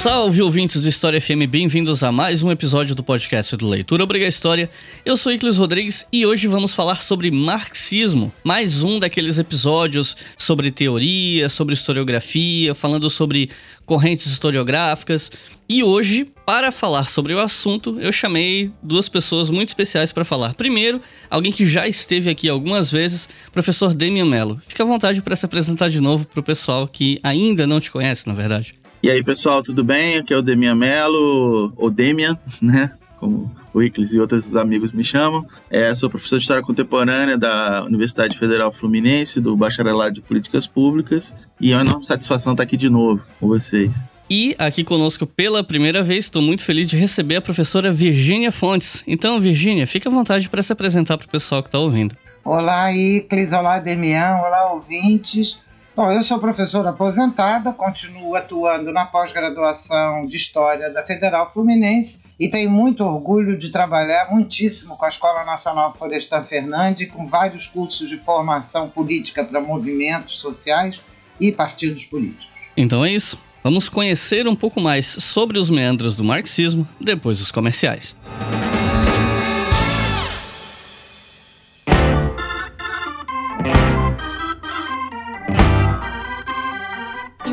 Salve ouvintes do História FM, bem-vindos a mais um episódio do podcast do Leitura Obriga História. Eu sou Iclis Rodrigues e hoje vamos falar sobre marxismo. Mais um daqueles episódios sobre teoria, sobre historiografia, falando sobre correntes historiográficas. E hoje, para falar sobre o assunto, eu chamei duas pessoas muito especiais para falar. Primeiro, alguém que já esteve aqui algumas vezes, professor Demian Mello. Fica à vontade para se apresentar de novo para o pessoal que ainda não te conhece, na verdade. E aí, pessoal, tudo bem? Aqui é o Demian Mello, ou Demian, né? Como o Iclis e outros amigos me chamam. É, sou professor de História Contemporânea da Universidade Federal Fluminense, do Bacharelado de Políticas Públicas. E é uma enorme satisfação estar aqui de novo com vocês. E aqui conosco pela primeira vez, estou muito feliz de receber a professora Virgínia Fontes. Então, Virgínia, fique à vontade para se apresentar para o pessoal que está ouvindo. Olá, Iclis, olá, Demian, olá, ouvintes. Bom, eu sou professora aposentada, continuo atuando na pós-graduação de História da Federal Fluminense e tenho muito orgulho de trabalhar muitíssimo com a Escola Nacional Florestan Fernandes, com vários cursos de formação política para movimentos sociais e partidos políticos. Então é isso. Vamos conhecer um pouco mais sobre os meandros do marxismo depois dos comerciais.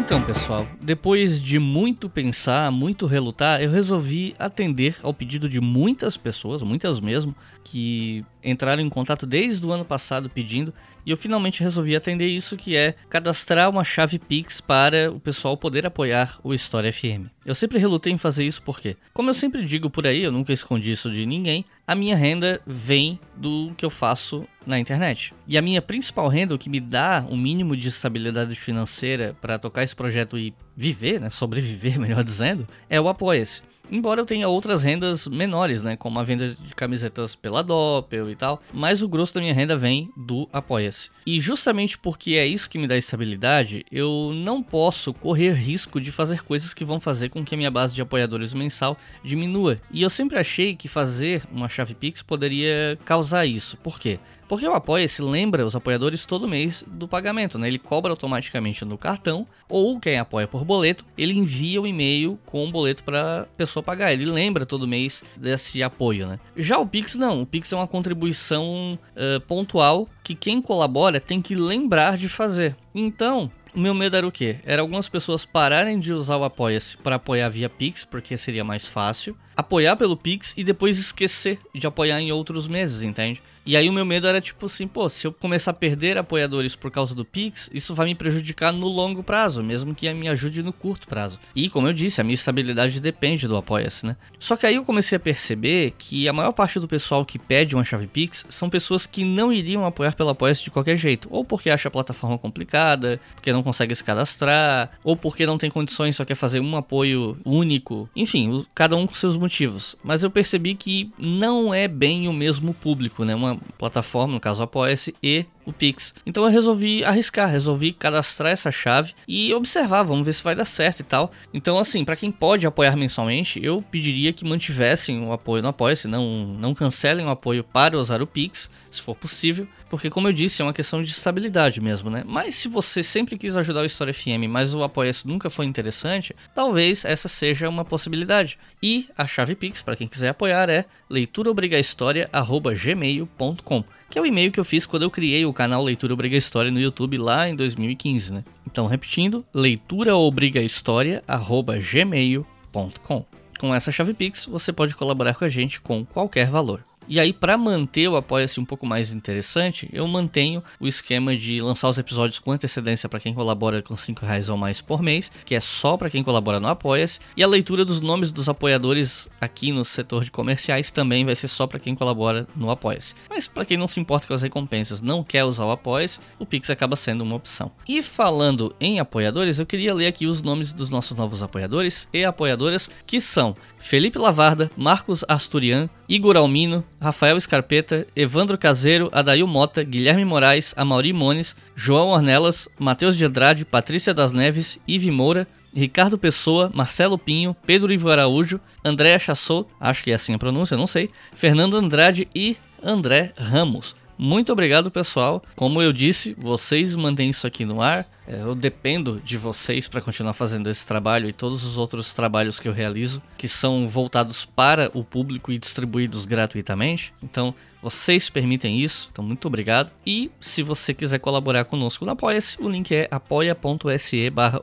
Então, pessoal, depois de muito pensar, muito relutar, eu resolvi atender ao pedido de muitas pessoas, muitas mesmo, que entraram em contato desde o ano passado pedindo, e eu finalmente resolvi atender isso, que é cadastrar uma chave Pix para o pessoal poder apoiar o História FM. Eu sempre relutei em fazer isso porque, como eu sempre digo por aí, eu nunca escondi isso de ninguém, a minha renda vem do que eu faço na internet. E a minha principal renda, o que me dá um mínimo de estabilidade financeira para tocar esse projeto e viver, né, sobreviver, melhor dizendo, é o Apoia-se. Embora eu tenha outras rendas menores, né? Como a venda de camisetas pela Doppel e tal. Mas o grosso da minha renda vem do Apoia-se. E justamente porque é isso que me dá estabilidade, eu não posso correr risco de fazer coisas que vão fazer com que a minha base de apoiadores mensal diminua. E eu sempre achei que fazer uma chave Pix poderia causar isso. Por quê? Porque o Apoia-se lembra os apoiadores todo mês do pagamento, né? Ele cobra automaticamente no cartão ou quem apoia por boleto, ele envia o um e-mail com o boleto para pessoa pagar. Ele lembra todo mês desse apoio, né? Já o Pix não. O Pix é uma contribuição uh, pontual que quem colabora tem que lembrar de fazer. Então, o meu medo era o quê? Era algumas pessoas pararem de usar o Apoia-se para apoiar via Pix, porque seria mais fácil, apoiar pelo Pix e depois esquecer de apoiar em outros meses, entende? E aí o meu medo era tipo assim, pô, se eu começar a perder apoiadores por causa do Pix, isso vai me prejudicar no longo prazo, mesmo que me ajude no curto prazo. E como eu disse, a minha estabilidade depende do Apoia-se, né? Só que aí eu comecei a perceber que a maior parte do pessoal que pede uma chave Pix são pessoas que não iriam apoiar pelo Apoia-se de qualquer jeito, ou porque acha a plataforma complicada, porque não consegue se cadastrar, ou porque não tem condições, só quer fazer um apoio único, enfim, cada um com seus motivos. Mas eu percebi que não é bem o mesmo público, né? Uma plataforma, no caso Apoia-se, e o Pix. Então eu resolvi arriscar, resolvi cadastrar essa chave e observar, vamos ver se vai dar certo e tal. Então, assim, para quem pode apoiar mensalmente, eu pediria que mantivessem o apoio no Apoia-se, não, não cancelem o apoio para usar o Pix, se for possível. Porque, como eu disse, é uma questão de estabilidade mesmo, né? Mas se você sempre quis ajudar o História FM, mas o Apoia-se nunca foi interessante, talvez essa seja uma possibilidade. E a chave Pix, para quem quiser apoiar, é leituraobrigahistoria.gmail.com que é o e-mail que eu fiz quando eu criei o canal Leitura Obriga História no YouTube lá em 2015, né? Então, repetindo, leituraobrigahistoria@gmail.com. Com essa chave Pix, você pode colaborar com a gente com qualquer valor. E aí, para manter o Apoia-se um pouco mais interessante, eu mantenho o esquema de lançar os episódios com antecedência para quem colabora com 5 reais ou mais por mês, que é só para quem colabora no Apoia-se, e a leitura dos nomes dos apoiadores aqui no setor de comerciais também vai ser só para quem colabora no Apoia-se. Mas para quem não se importa com as recompensas, não quer usar o Apoia-se, o Pix acaba sendo uma opção. E falando em apoiadores, eu queria ler aqui os nomes dos nossos novos apoiadores e apoiadoras, que são Felipe Lavarda, Marcos Asturian, Igor Almino, Rafael Escarpeta, Evandro Caseiro, Adail Mota, Guilherme Moraes, Amauri Mones, João Ornelas, Matheus de Andrade, Patrícia das Neves, Ive Moura, Ricardo Pessoa, Marcelo Pinho, Pedro Ivo Araújo, Andréa Chassot, acho que é assim a pronúncia, não sei, Fernando Andrade e André Ramos. Muito obrigado, pessoal. Como eu disse, vocês mantêm isso aqui no ar. É, eu dependo de vocês para continuar fazendo esse trabalho e todos os outros trabalhos que eu realizo, que são voltados para o público e distribuídos gratuitamente. Então, vocês permitem isso, então muito obrigado. E se você quiser colaborar conosco no Apoia-se, o link é apoia.se barra.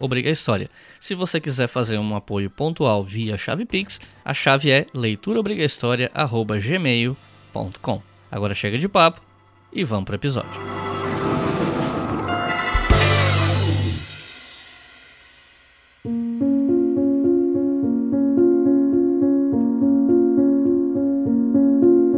Se você quiser fazer um apoio pontual via chave Pix, a chave é leituraobrigahistoria.gmail.com. Agora chega de papo e vamos para o episódio.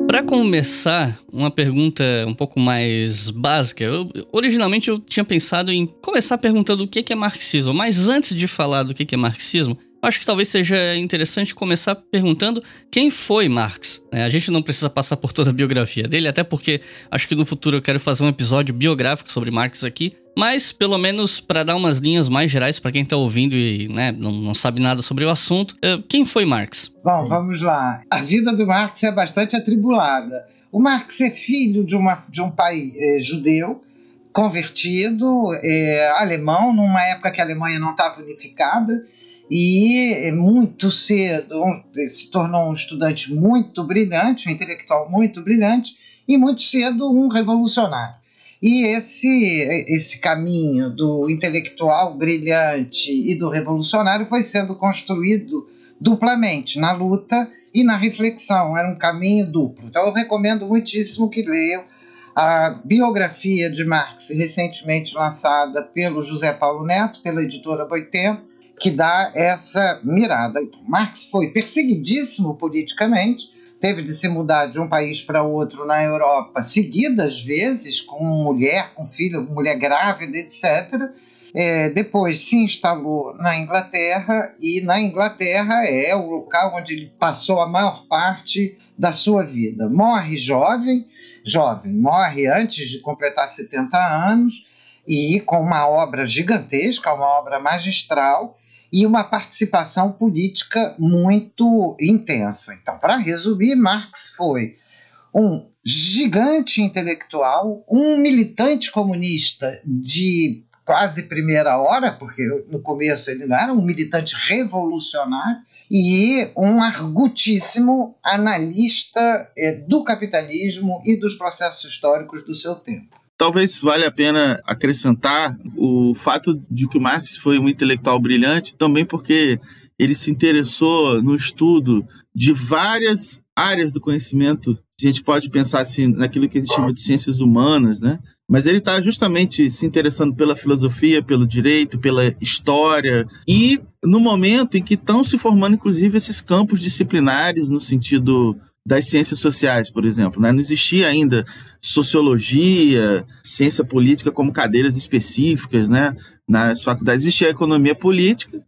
Para começar, uma pergunta um pouco mais básica. Eu, originalmente eu tinha pensado em começar perguntando o que é marxismo, mas antes de falar do que é marxismo, acho que talvez seja interessante começar perguntando quem foi Marx. É, a gente não precisa passar por toda a biografia dele, até porque acho que no futuro eu quero fazer um episódio biográfico sobre Marx aqui. Mas, pelo menos, para dar umas linhas mais gerais para quem está ouvindo e né, não, não, sabe nada sobre o assunto, é, quem foi Marx? Bom, vamos lá. A vida do Marx é bastante atribulada. O Marx é filho de, uma, de um pai é, judeu, convertido, é, alemão, numa época que a Alemanha não estava unificada e muito cedo se tornou um estudante muito brilhante, um intelectual muito brilhante e muito cedo um revolucionário. E esse, esse caminho do intelectual brilhante e do revolucionário foi sendo construído duplamente, na luta e na reflexão. Era um caminho duplo. Então eu recomendo muitíssimo que leiam a biografia de Marx, recentemente lançada pelo José Paulo Neto, pela editora Boitempo, que dá essa mirada. Marx foi perseguidíssimo politicamente, teve de se mudar de um país para outro na Europa seguidas vezes, com mulher, com filho, mulher grávida, etc. É, depois se instalou na Inglaterra e na Inglaterra é o local onde ele passou a maior parte da sua vida. Morre jovem, jovem, morre antes de completar 70 anos e com uma obra gigantesca, uma obra magistral, e uma participação política muito intensa. Então, para resumir, Marx foi um gigante intelectual, um militante comunista de quase primeira hora, porque no começo ele não era um militante revolucionário, e um argutíssimo analista eh, do capitalismo e dos processos históricos do seu tempo. Talvez valha a pena acrescentar o fato de que o Marx foi um intelectual brilhante, também porque ele se interessou no estudo de várias áreas do conhecimento. A gente pode pensar assim naquilo que a gente chama de ciências humanas, né? Mas ele está justamente se interessando pela filosofia, pelo direito, pela história e no momento em que estão se formando, inclusive, esses campos disciplinares no sentido das ciências sociais, por exemplo. Né? Não existia ainda sociologia, ciência política como cadeiras específicas né? nas faculdades. Existia a economia política,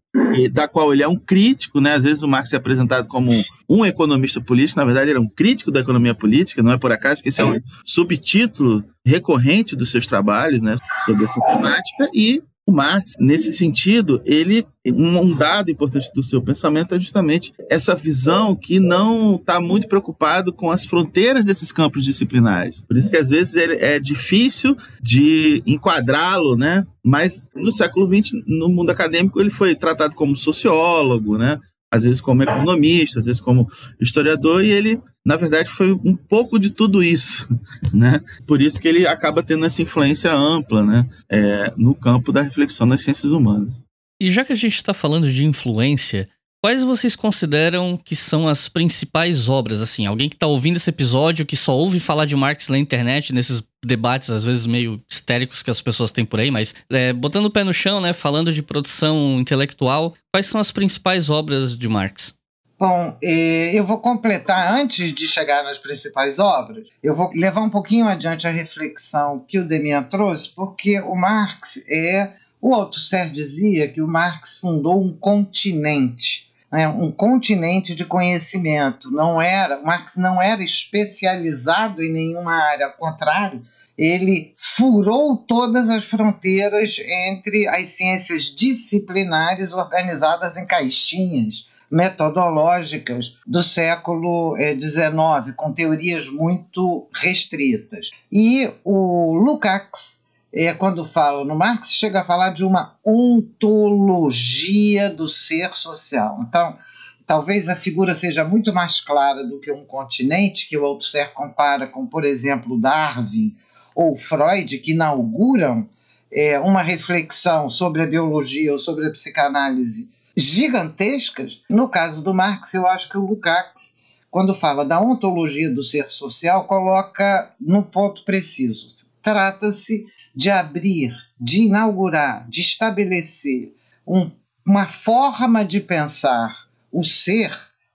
da qual ele é um crítico. Né? Às vezes o Marx é apresentado como um economista político, na verdade ele é um crítico da economia política, não é por acaso que esse é um subtítulo recorrente dos seus trabalhos né? sobre essa temática, e o Marx, nesse sentido, ele um dado importante do seu pensamento é justamente essa visão que não está muito preocupado com as fronteiras desses campos disciplinares. Por isso que às vezes é difícil de enquadrá-lo, né? Mas no século XX, no mundo acadêmico, ele foi tratado como sociólogo, né? Às vezes como economista, às vezes como historiador, e ele na verdade foi um pouco de tudo isso, né? Por isso que ele acaba tendo essa influência ampla, né? É, no campo da reflexão das ciências humanas. E já que a gente está falando de influência, quais vocês consideram que são as principais obras? Assim, alguém que está ouvindo esse episódio, que só ouve falar de Marx na internet, nesses debates às vezes meio histéricos que as pessoas têm por aí, mas é, botando o pé no chão, né? Falando de produção intelectual, quais são as principais obras de Marx? Bom, eu vou completar antes de chegar nas principais obras. Eu vou levar um pouquinho adiante a reflexão que o Demian trouxe, porque o Marx é. O Althusser dizia que o Marx fundou um continente. Né, um continente de conhecimento. Não era, Marx não era especializado em nenhuma área, ao contrário, ele furou todas as fronteiras entre as ciências disciplinares organizadas em caixinhas metodológicas do século XIX, com teorias muito restritas. E o Lukács, é, quando fala no Marx, chega a falar de uma ontologia do ser social. Então, talvez a figura seja muito mais clara do que um continente, que o Althusser compara com, por exemplo, Darwin ou Freud, que inauguram é, uma reflexão sobre a biologia ou sobre a psicanálise gigantescas. No caso do Marx, eu acho que o Lukács, quando fala da ontologia do ser social, coloca num ponto preciso. Trata-se de abrir, de inaugurar, de estabelecer um, uma forma de pensar o ser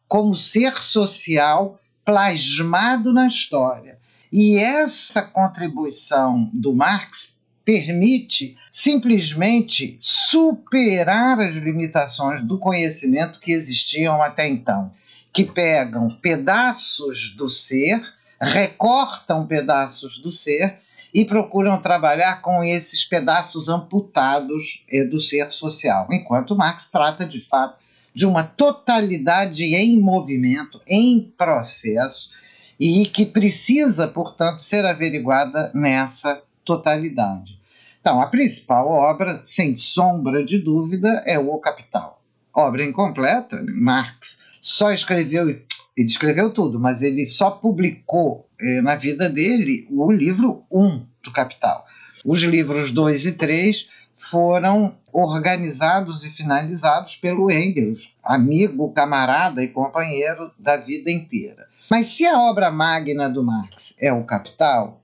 como ser social plasmado na história. E essa contribuição do Marx permite simplesmente superar as limitações do conhecimento que existiam até então, que pegam pedaços do ser, recortam pedaços do ser e procuram trabalhar com esses pedaços amputados eh, do ser social, enquanto Marx trata de fato de uma totalidade em movimento, em processo, e que precisa, portanto, ser averiguada nessa totalidade. Então, a principal obra, sem sombra de dúvida, é O Capital. Obra incompleta, Marx só escreveu, ele escreveu tudo, mas ele só publicou eh, na vida dele o livro 1 um do Capital. Os livros 2 e 3 foram organizados e finalizados pelo Engels, amigo, camarada e companheiro da vida inteira. Mas se a obra magna do Marx é o Capital,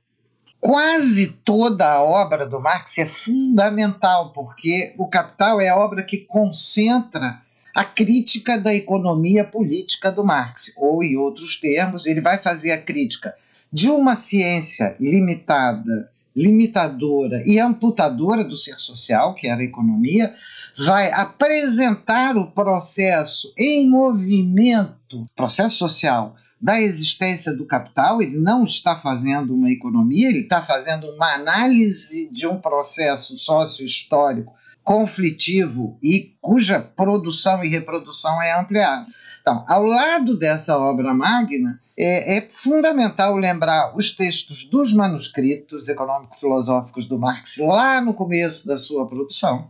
quase toda a obra do Marx é fundamental, porque o Capital é a obra que concentra a crítica da economia política do Marx, ou em outros termos, ele vai fazer a crítica de uma ciência limitada, limitadora e amputadora do ser social, que era a economia, vai apresentar o processo em movimento, processo social da existência do capital, ele não está fazendo uma economia, ele está fazendo uma análise de um processo sócio-histórico conflitivo e cuja produção e reprodução é ampliada. Então, ao lado dessa obra magna, é, é fundamental lembrar os textos dos manuscritos econômico-filosóficos do Marx lá no começo da sua produção.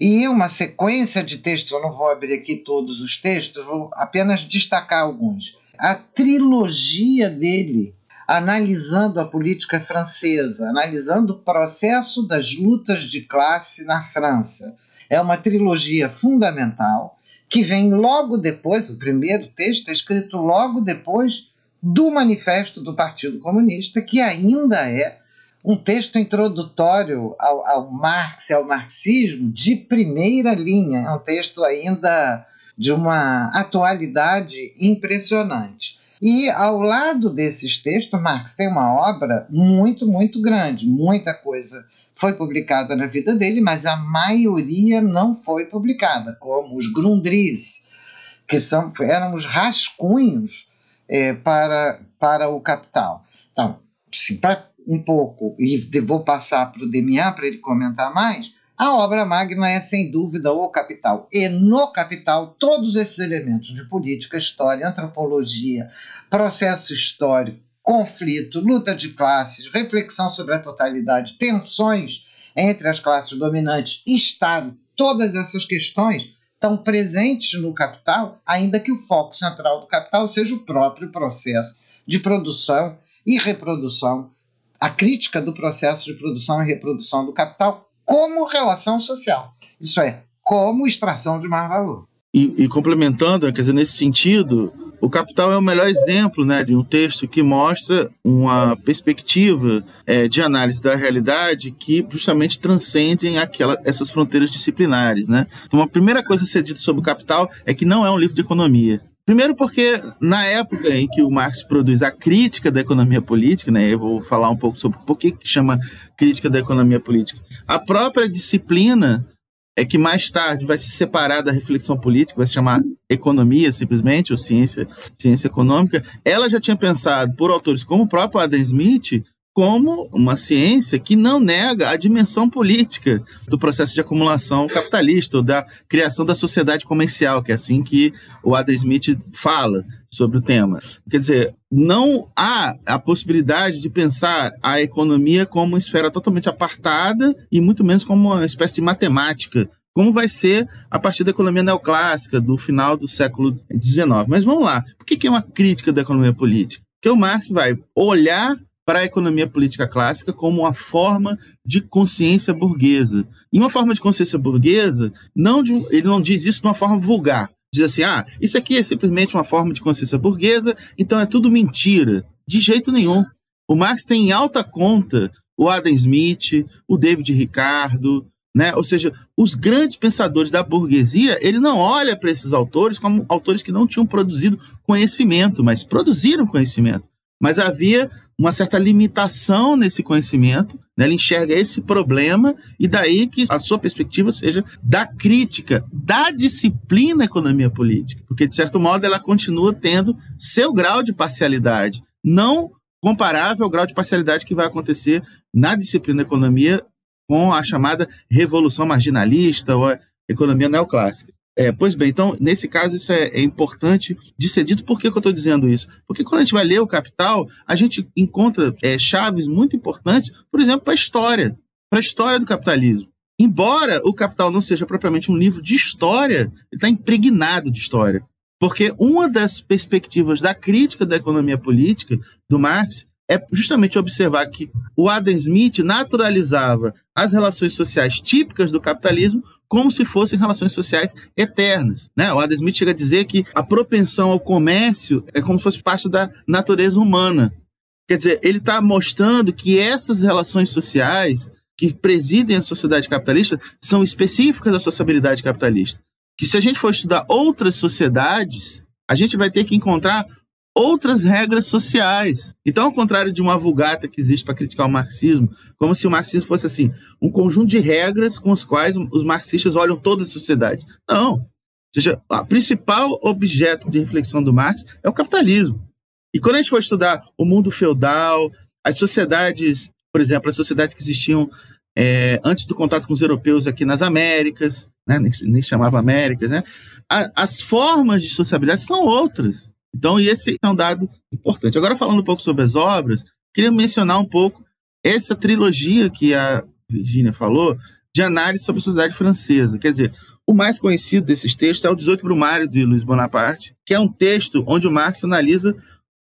E uma sequência de textos, eu não vou abrir aqui todos os textos, vou apenas destacar alguns a trilogia dele, analisando a política francesa, analisando o processo das lutas de classe na França. É uma trilogia fundamental que vem logo depois, o primeiro texto é escrito logo depois do Manifesto do Partido Comunista, que ainda é um texto introdutório ao, ao Marx e ao marxismo de primeira linha. É um texto ainda de uma atualidade impressionante. E ao lado desses textos, Marx tem uma obra muito, muito grande, muita coisa foi publicada na vida dele, mas a maioria não foi publicada, como os Grundris, que são, eram os rascunhos é, para, para o Capital. Então, para um pouco, e vou passar para o Demian para ele comentar mais, a obra magna é, sem dúvida, o Capital. E no Capital, todos esses elementos de política, história, antropologia, processo histórico, conflito, luta de classes, reflexão sobre a totalidade, tensões entre as classes dominantes, Estado, todas essas questões estão presentes no capital, ainda que o foco central do capital seja o próprio processo de produção e reprodução, a crítica do processo de produção e reprodução do capital como relação social. Isso é, como extração de mais valor. E, e, complementando, quer dizer, nesse sentido, o Capital é o melhor exemplo né, de um texto que mostra uma perspectiva é, de análise da realidade que justamente transcendem aquela, essas fronteiras disciplinares. Né? Então, a primeira coisa a ser dita sobre o Capital é que não é um livro de economia. Primeiro porque na época em que o Marx produz a crítica da economia política, né, eu vou falar um pouco sobre por que chama crítica da economia política. A própria disciplina é que mais tarde vai se separar da reflexão política, vai se chamar economia simplesmente, ou ciência, ciência econômica, ela já tinha pensado por autores como o próprio Adam Smith como uma ciência que não nega a dimensão política do processo de acumulação capitalista, ou da criação da sociedade comercial, que é assim que o Adam Smith fala sobre o tema. Quer dizer, não há a possibilidade de pensar a economia como uma esfera totalmente apartada e muito menos como uma espécie de matemática como vai ser a partir da economia neoclássica do final do século XIX. Mas vamos lá, por que é uma crítica da economia política? Porque o Marx vai olhar para a economia política clássica como uma forma de consciência burguesa. E uma forma de consciência burguesa, não de, ele não diz isso de uma forma vulgar. Diz assim, ah, isso aqui é simplesmente uma forma de consciência burguesa, então é tudo mentira. De jeito nenhum. O Marx tem em alta conta o Adam Smith, o David Ricardo, né? Ou seja, os grandes pensadores da burguesia, ele não olha para esses autores como autores que não tinham produzido conhecimento, mas produziram conhecimento. Mas havia uma certa limitação nesse conhecimento, né? ele enxerga esse problema, e daí que a sua perspectiva seja da crítica da disciplina economia política, porque de certo modo ela continua tendo seu grau de parcialidade, não comparável ao grau de parcialidade que vai acontecer na disciplina economia com a chamada revolução marginalista ou economia neoclássica. É, pois bem, então, nesse caso, isso é, é importante de ser dito. Por que, que eu estou dizendo isso? Porque quando a gente vai ler o Capital, a gente encontra é, chaves muito importantes, por exemplo, para a história, para a história do capitalismo. Embora o Capital não seja propriamente um livro de história, ele está impregnado de história. Porque uma das perspectivas da crítica da economia política do Marx é justamente observar que o Adam Smith naturalizava as relações sociais típicas do capitalismo como se fossem relações sociais eternas. Né? O Adam Smith chega a dizer que a propensão ao comércio é como se fosse parte da natureza humana. Quer dizer, ele está mostrando que essas relações sociais que presidem a sociedade capitalista são específicas da sociabilidade capitalista. Que se a gente for estudar outras sociedades, a gente vai ter que encontrar outras regras sociais. Então, ao contrário de uma vulgata que existe para criticar o marxismo, como se o marxismo fosse assim, um conjunto de regras com os quais os marxistas olham toda a sociedade. Não. Ou seja, o principal objeto de reflexão do Marx é o capitalismo. E quando a gente for estudar o mundo feudal, as sociedades, por exemplo, as sociedades que existiam é, antes do contato com os europeus aqui nas Américas, né, nem, nem chamava Américas, né, a, as formas de sociabilidade são outras. Então, esse é um dado importante. Agora, falando um pouco sobre as obras, queria mencionar um pouco essa trilogia que a Virginia falou, de análise sobre a sociedade francesa. Quer dizer, o mais conhecido desses textos é o 18 Brumário de Luiz Bonaparte, que é um texto onde o Marx analisa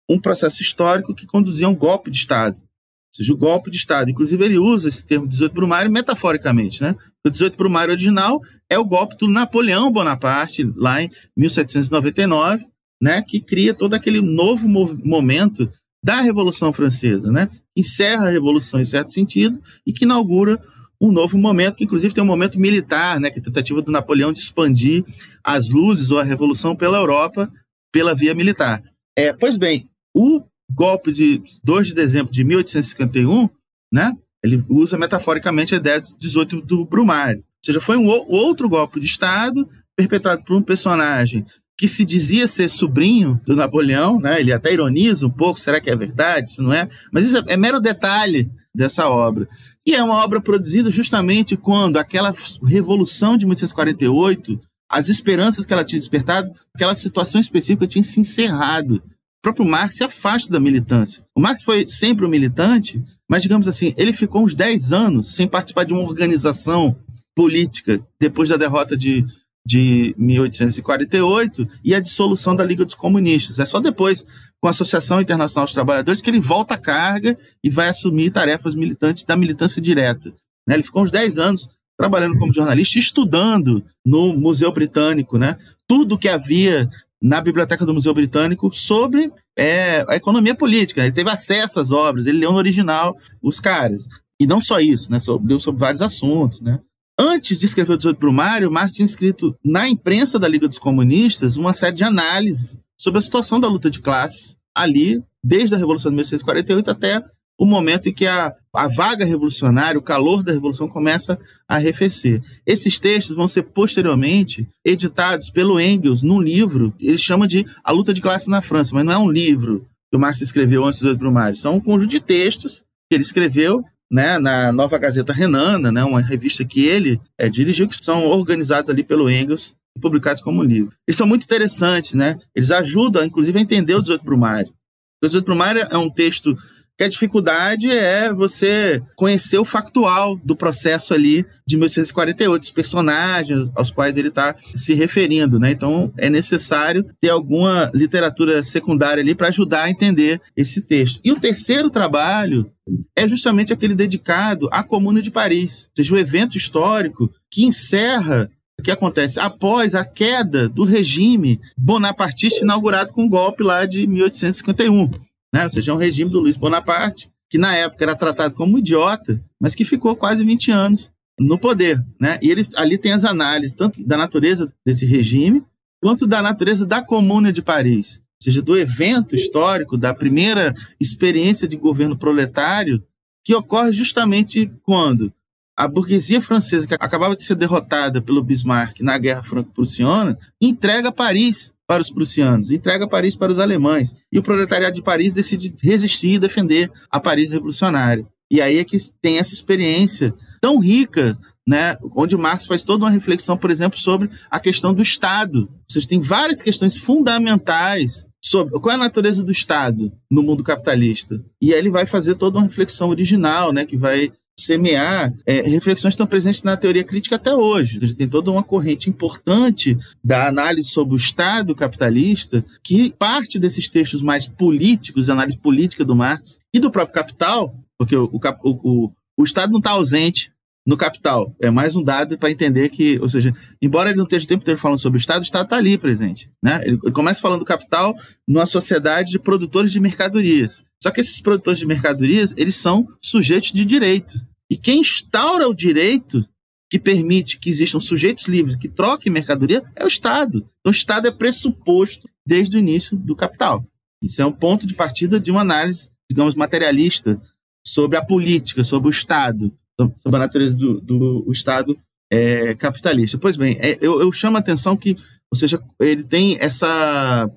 um processo histórico que conduzia a um golpe de Estado. Ou seja, o golpe de Estado. Inclusive, ele usa esse termo 18 Brumário metaforicamente. Né? O 18 Brumário original é o golpe do Napoleão Bonaparte, lá em 1799, né, que cria todo aquele novo momento da Revolução Francesa, né? Encerra a Revolução em certo sentido e que inaugura um novo momento, que inclusive tem um momento militar, né, que é a tentativa do Napoleão de expandir as luzes ou a Revolução pela Europa pela via militar. É, pois bem, o golpe de 2 de dezembro de 1851, né, ele usa metaforicamente a ideia de 18 do Brumário. Ou seja, foi um outro golpe de Estado perpetrado por um personagem que se dizia ser sobrinho do Napoleão, né? Ele até ironiza um pouco, será que é verdade, se não é? Mas isso é, é mero detalhe dessa obra. E é uma obra produzida justamente quando aquela revolução de 1848, as esperanças que ela tinha despertado, aquela situação específica tinha se encerrado. O próprio Marx se afasta da militância. O Marx foi sempre um militante, mas digamos assim, ele ficou uns 10 anos sem participar de uma organização política depois da derrota de de 1848 e a dissolução da Liga dos Comunistas. É só depois, com a Associação Internacional dos Trabalhadores, que ele volta à carga e vai assumir tarefas militantes da militância direta. Né? Ele ficou uns 10 anos trabalhando como jornalista, estudando no Museu Britânico, né? tudo que havia na biblioteca do Museu Britânico sobre é, a economia política. Ele teve acesso às obras, ele leu no original os caras. E não só isso, né? leu sobre vários assuntos, né? Antes de escrever o 18 Brumário, Marx tinha escrito na imprensa da Liga dos Comunistas uma série de análises sobre a situação da luta de classes ali, desde a Revolução de 1848 até o momento em que a, a vaga revolucionária, o calor da revolução começa a arrefecer. Esses textos vão ser posteriormente editados pelo Engels num livro, ele chama de A Luta de Classe na França, mas não é um livro que o Marx escreveu antes dos oito brumários, são um conjunto de textos que ele escreveu né, na Nova Gazeta Renana, né, uma revista que ele é, dirigiu, que são organizados ali pelo Engels e publicados como livro. Eles são muito interessantes, né? Eles ajudam, inclusive, a entender o 18 Brumário. O 18 Brumário é um texto que a dificuldade é você conhecer o factual do processo ali de 1848, os personagens aos quais ele está se referindo, né? Então é necessário ter alguma literatura secundária ali para ajudar a entender esse texto. E o terceiro trabalho é justamente aquele dedicado à Comuna de Paris, ou seja, o evento histórico que encerra o que acontece após a queda do regime bonapartista inaugurado com o golpe lá de 1851 né? ou seja, é um regime do Luiz Bonaparte, que na época era tratado como idiota, mas que ficou quase 20 anos no poder. Né? E ele, ali tem as análises tanto da natureza desse regime, quanto da natureza da Comuna de Paris, ou seja, do evento histórico, da primeira experiência de governo proletário, que ocorre justamente quando a burguesia francesa, que acabava de ser derrotada pelo Bismarck na Guerra Franco-Prussiana, entrega Paris para os prussianos, entrega Paris para os alemães. E o proletariado de Paris decide resistir e defender a Paris revolucionária. E aí é que tem essa experiência tão rica, né, onde Marx faz toda uma reflexão, por exemplo, sobre a questão do Estado. Seja, tem várias questões fundamentais sobre qual é a natureza do Estado no mundo capitalista. E aí ele vai fazer toda uma reflexão original, né, que vai semear é, reflexões estão presentes na teoria crítica até hoje. Tem toda uma corrente importante da análise sobre o Estado capitalista que parte desses textos mais políticos, análise política do Marx e do próprio Capital, porque o, o, o, o Estado não está ausente no capital. É mais um dado para entender que, ou seja, embora ele não esteja o tempo inteiro falando sobre o Estado, o Estado está ali presente. Né? Ele, ele começa falando do capital numa sociedade de produtores de mercadorias. Só que esses produtores de mercadorias, eles são sujeitos de direito. E quem instaura o direito que permite que existam sujeitos livres que troquem mercadoria é o Estado. Então, o Estado é pressuposto desde o início do capital. Isso é um ponto de partida de uma análise, digamos, materialista sobre a política, sobre o Estado, sobre a natureza do, do, do Estado é, capitalista. Pois bem, é, eu, eu chamo a atenção que, ou seja, ele tem essa,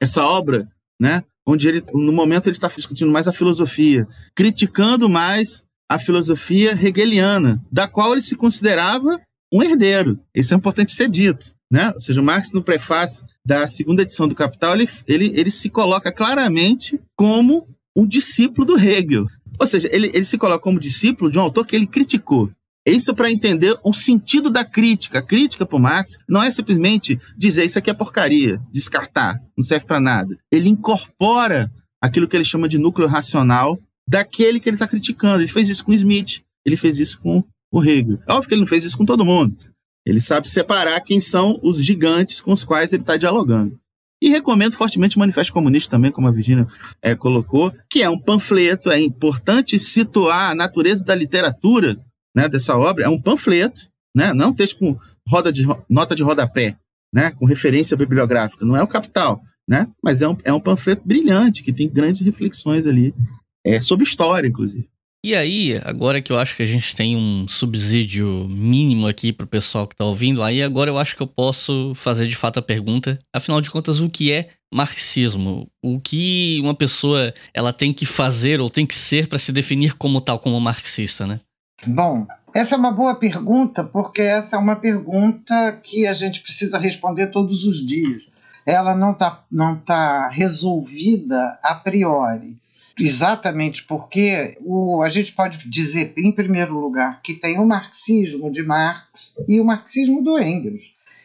essa obra, né, onde ele, no momento, ele está discutindo mais a filosofia, criticando mais a filosofia hegeliana, da qual ele se considerava um herdeiro. Isso é importante ser dito. Né? Ou seja, Marx, no prefácio da segunda edição do Capital, ele, ele, ele se coloca claramente como um discípulo do Hegel. Ou seja, ele, ele se coloca como discípulo de um autor que ele criticou. Isso para entender o sentido da crítica. A crítica para Marx não é simplesmente dizer isso aqui é porcaria, descartar, não serve para nada. Ele incorpora aquilo que ele chama de núcleo racional daquele que ele está criticando. Ele fez isso com Smith, ele fez isso com o Hegel. É óbvio que ele não fez isso com todo mundo. Ele sabe separar quem são os gigantes com os quais ele está dialogando. E recomendo fortemente o Manifesto Comunista também, como a Virginia é, colocou, que é um panfleto. É importante situar a natureza da literatura né, dessa obra. É um panfleto, né, não um texto com roda de, nota de rodapé, né, com referência bibliográfica. Não é o Capital, né, mas é um, é um panfleto brilhante, que tem grandes reflexões ali é, sobre história, inclusive. E aí, agora que eu acho que a gente tem um subsídio mínimo aqui pro pessoal que tá ouvindo, aí agora eu acho que eu posso fazer de fato a pergunta. Afinal de contas, o que é marxismo? O que uma pessoa ela tem que fazer ou tem que ser para se definir como tal, como marxista, né? Bom, essa é uma boa pergunta, porque essa é uma pergunta que a gente precisa responder todos os dias. Ela não está não tá resolvida a priori exatamente porque o, a gente pode dizer, em primeiro lugar, que tem o marxismo de Marx e o marxismo do Engels,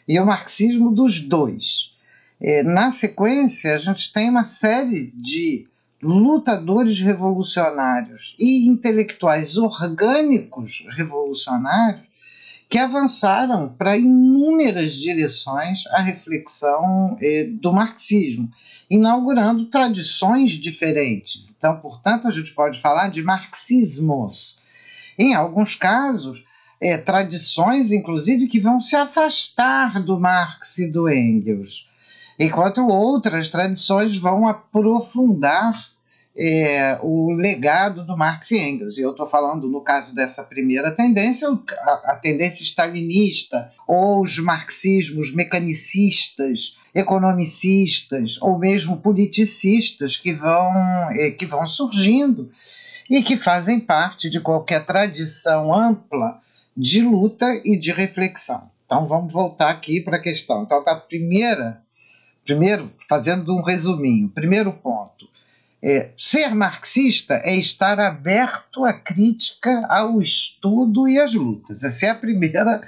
e o marxismo dos dois. É, na sequência, a gente tem uma série de lutadores revolucionários e intelectuais orgânicos revolucionários que avançaram para inúmeras direções a reflexão eh, do marxismo, inaugurando tradições diferentes. Então, portanto, a gente pode falar de marxismos. Em alguns casos, eh, tradições, inclusive, que vão se afastar do Marx e do Engels, enquanto outras tradições vão aprofundar é, o legado do Marx e Engels. E eu estou falando, no caso dessa primeira tendência, a, a tendência stalinista, ou os marxismos mecanicistas, economicistas, ou mesmo politicistas que vão, é, que vão surgindo e que fazem parte de qualquer tradição ampla de luta e de reflexão. Então vamos voltar aqui para a questão. Então, a primeira, primeiro, fazendo um resuminho, primeiro ponto, é, ser marxista é estar aberto à crítica, ao estudo e às lutas. Essa é a primeira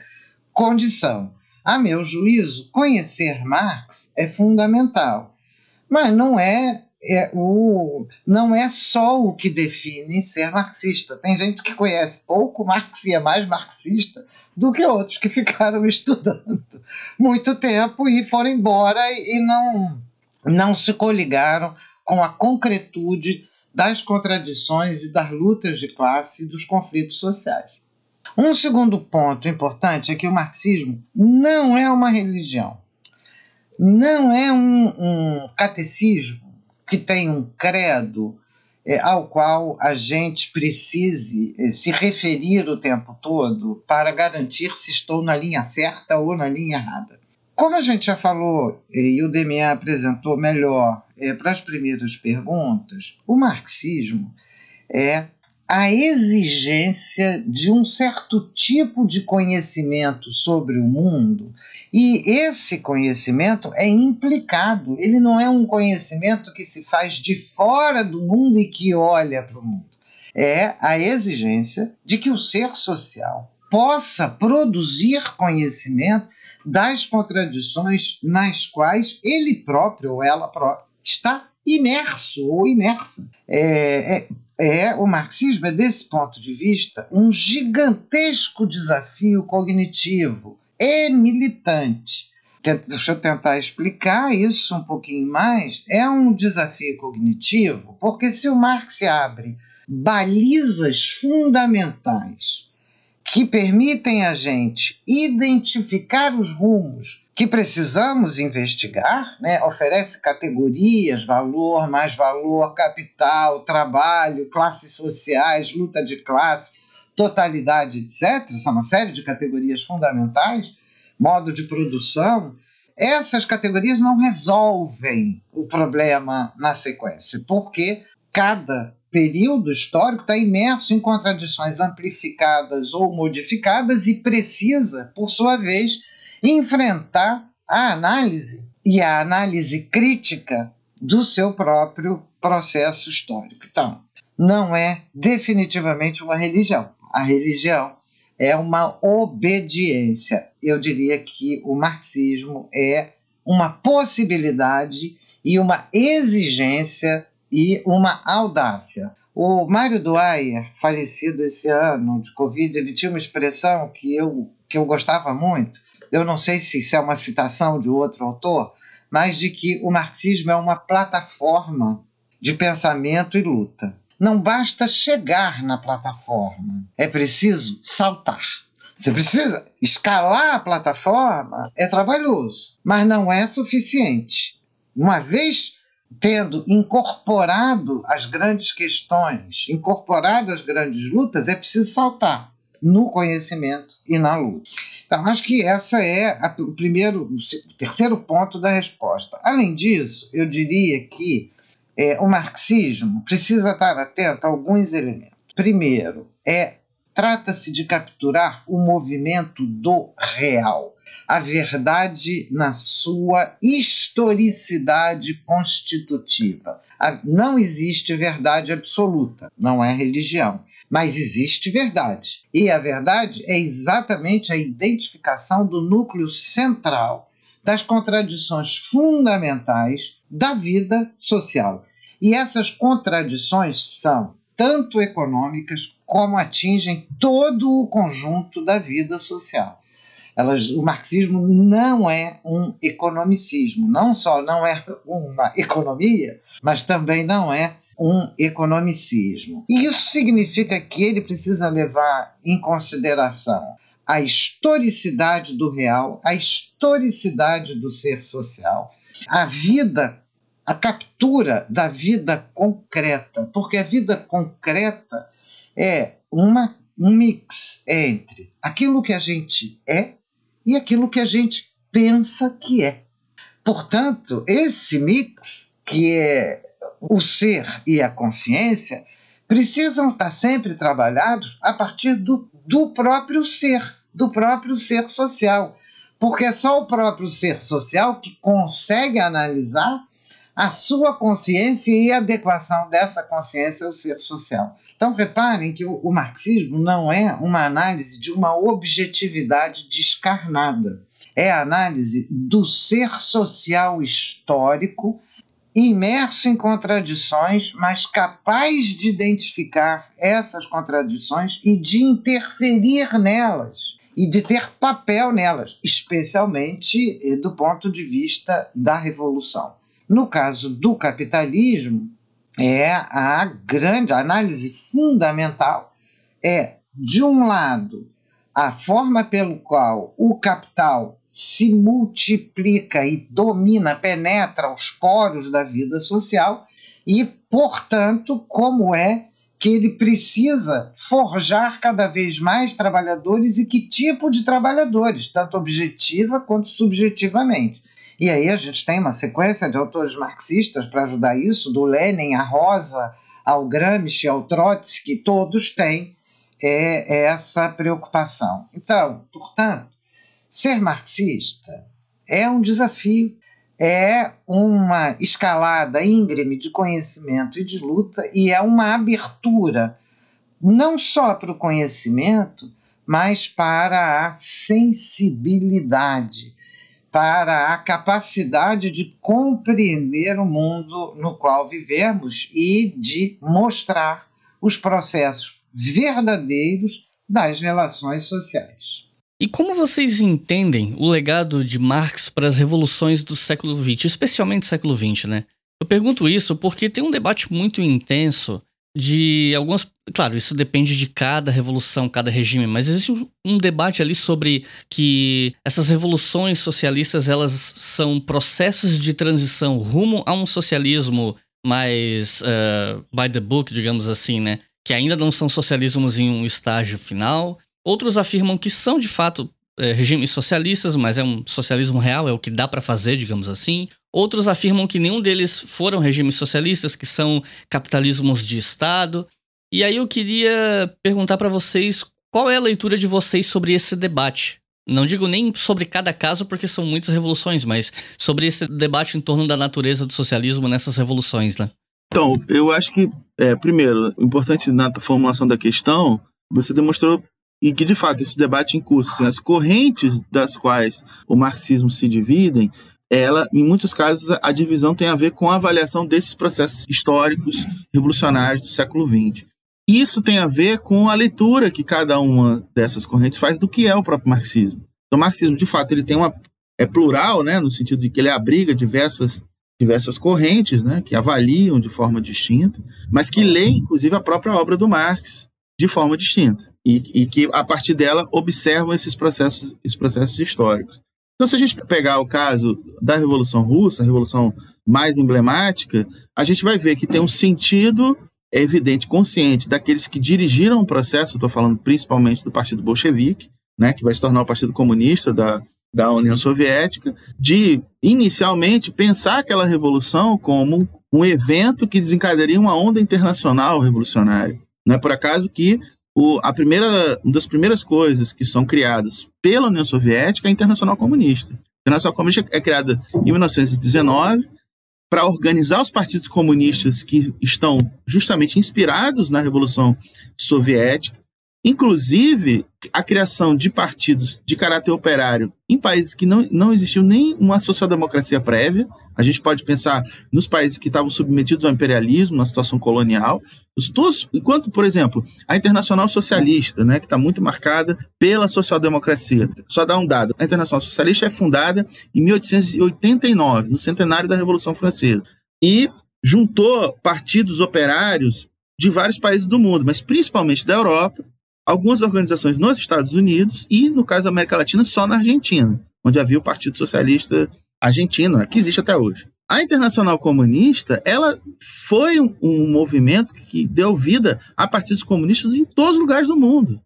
condição. A meu juízo, conhecer Marx é fundamental, mas não é é, o, não é só o que define ser marxista. Tem gente que conhece pouco Marx e é mais marxista do que outros que ficaram estudando muito tempo e foram embora e não, não se coligaram com a concretude das contradições e das lutas de classe e dos conflitos sociais. Um segundo ponto importante é que o marxismo não é uma religião, não é um, um catecismo que tem um credo é, ao qual a gente precise é, se referir o tempo todo para garantir se estou na linha certa ou na linha errada. Como a gente já falou e o Demian apresentou melhor é, para as primeiras perguntas, o marxismo é a exigência de um certo tipo de conhecimento sobre o mundo, e esse conhecimento é implicado, ele não é um conhecimento que se faz de fora do mundo e que olha para o mundo. É a exigência de que o ser social possa produzir conhecimento das contradições nas quais ele próprio ou ela própria está imerso ou imersa. É, é, é, o marxismo é, desse ponto de vista, um gigantesco desafio cognitivo e militante. Deixa eu tentar explicar isso um pouquinho mais. É um desafio cognitivo, porque se o Marx abre balizas fundamentais que permitem a gente identificar os rumos que precisamos investigar, né? oferece categorias, valor, mais valor, capital, trabalho, classes sociais, luta de classe, totalidade, etc. São uma série de categorias fundamentais, modo de produção. Essas categorias não resolvem o problema na sequência, porque cada período histórico está imerso em contradições amplificadas ou modificadas e precisa, por sua vez, enfrentar a análise e a análise crítica do seu próprio processo histórico. Então, não é definitivamente uma religião. A religião é uma obediência. Eu diria que o marxismo é uma possibilidade e uma exigência e uma audácia. O Mário Dwyer, falecido esse ano de Covid, ele tinha uma expressão que eu, que eu gostava muito. Eu não sei se isso é uma citação de outro autor, mas de que o marxismo é uma plataforma de pensamento e luta. Não basta chegar na plataforma, é preciso saltar. Você precisa escalar a plataforma, é trabalhoso, mas não é suficiente. Uma vez tendo incorporado as grandes questões, incorporado as grandes lutas, é preciso saltar no conhecimento e na luta. Então, acho que essa é a, o primeiro, o terceiro ponto da resposta. Além disso, eu diria que é, o marxismo precisa estar atento a alguns elementos. Primeiro, é trata-se de capturar o movimento do real a verdade na sua historicidade constitutiva. Não existe verdade absoluta, não é religião, mas existe verdade. E a verdade é exatamente a identificação do núcleo central das contradições fundamentais da vida social. E essas contradições são tanto econômicas como atingem todo o conjunto da vida social. Elas, o marxismo não é um economicismo, não só não é uma economia, mas também não é um economicismo. E isso significa que ele precisa levar em consideração a historicidade do real, a historicidade do ser social, a vida a captura da vida concreta, porque a vida concreta é uma, um mix entre aquilo que a gente é e aquilo que a gente pensa que é. Portanto, esse mix, que é o ser e a consciência, precisam estar sempre trabalhados a partir do, do próprio ser, do próprio ser social. Porque é só o próprio ser social que consegue analisar a sua consciência e a adequação dessa consciência ao ser social. Então, reparem que o, o marxismo não é uma análise de uma objetividade descarnada. É a análise do ser social histórico imerso em contradições, mas capaz de identificar essas contradições e de interferir nelas e de ter papel nelas, especialmente eh, do ponto de vista da revolução. No caso do capitalismo, é a grande análise fundamental é, de um lado, a forma pelo qual o capital se multiplica e domina, penetra os poros da vida social e, portanto, como é que ele precisa forjar cada vez mais trabalhadores e que tipo de trabalhadores, tanto objetiva quanto subjetivamente. E aí a gente tem uma sequência de autores marxistas para ajudar isso, do Lenin à Rosa, ao Gramsci, ao Trotsky, todos têm é, essa preocupação. Então, portanto, ser marxista é um desafio, é uma escalada íngreme de conhecimento e de luta, e é uma abertura não só para o conhecimento, mas para a sensibilidade para a capacidade de compreender o mundo no qual vivemos e de mostrar os processos verdadeiros das relações sociais. E como vocês entendem o legado de Marx para as revoluções do século XX, especialmente século XX, né? Eu pergunto isso porque tem um debate muito intenso de algumas. Claro, isso depende de cada revolução, cada regime, mas existe um, debate ali sobre que essas revoluções socialistas elas são processos de transição rumo a um socialismo mais uh, by the book, digamos assim, né? Que ainda não são socialismos em um estágio final. Outros afirmam que são de fato é, regimes socialistas, mas é um socialismo real, é o que dá para fazer, digamos assim. Outros afirmam que nenhum deles foram regimes socialistas, que são capitalismos de Estado. E aí eu queria perguntar para vocês qual é a leitura de vocês sobre esse debate. Não digo nem sobre cada caso, porque são muitas revoluções, mas sobre esse debate em torno da natureza do socialismo nessas revoluções, né? Então, eu acho que, é, primeiro, importante na formulação da questão, você demonstrou e que, de fato, esse debate em curso, assim, as correntes das quais o marxismo se dividem, ela, em muitos casos, a divisão tem a ver com a avaliação desses processos históricos revolucionários do século XX. Isso tem a ver com a leitura que cada uma dessas correntes faz do que é o próprio marxismo. Então, o marxismo, de fato, ele tem uma é plural, né, no sentido de que ele abriga diversas diversas correntes, né, que avaliam de forma distinta, mas que leem, inclusive, a própria obra do Marx de forma distinta e, e que a partir dela observam esses processos, esses processos históricos. Então, se a gente pegar o caso da Revolução Russa, a revolução mais emblemática, a gente vai ver que tem um sentido evidente, consciente, daqueles que dirigiram o processo, estou falando principalmente do Partido Bolchevique, né, que vai se tornar o Partido Comunista da, da União Soviética, de inicialmente pensar aquela revolução como um evento que desencadearia uma onda internacional revolucionária. Não é por acaso que o, a primeira, uma das primeiras coisas que são criadas pela União Soviética é a Internacional Comunista. A Internacional Comunista é criada em 1919 para organizar os partidos comunistas que estão justamente inspirados na Revolução Soviética Inclusive, a criação de partidos de caráter operário em países que não, não existiu nem uma social-democracia prévia. A gente pode pensar nos países que estavam submetidos ao imperialismo, na situação colonial. Os, todos, enquanto, por exemplo, a Internacional Socialista, né, que está muito marcada pela social-democracia. Só dar um dado: a Internacional Socialista é fundada em 1889, no centenário da Revolução Francesa. E juntou partidos operários de vários países do mundo, mas principalmente da Europa algumas organizações nos Estados Unidos e, no caso da América Latina, só na Argentina, onde havia o Partido Socialista Argentino, que existe até hoje. A Internacional Comunista, ela foi um, um movimento que deu vida a partidos comunistas em todos os lugares do mundo.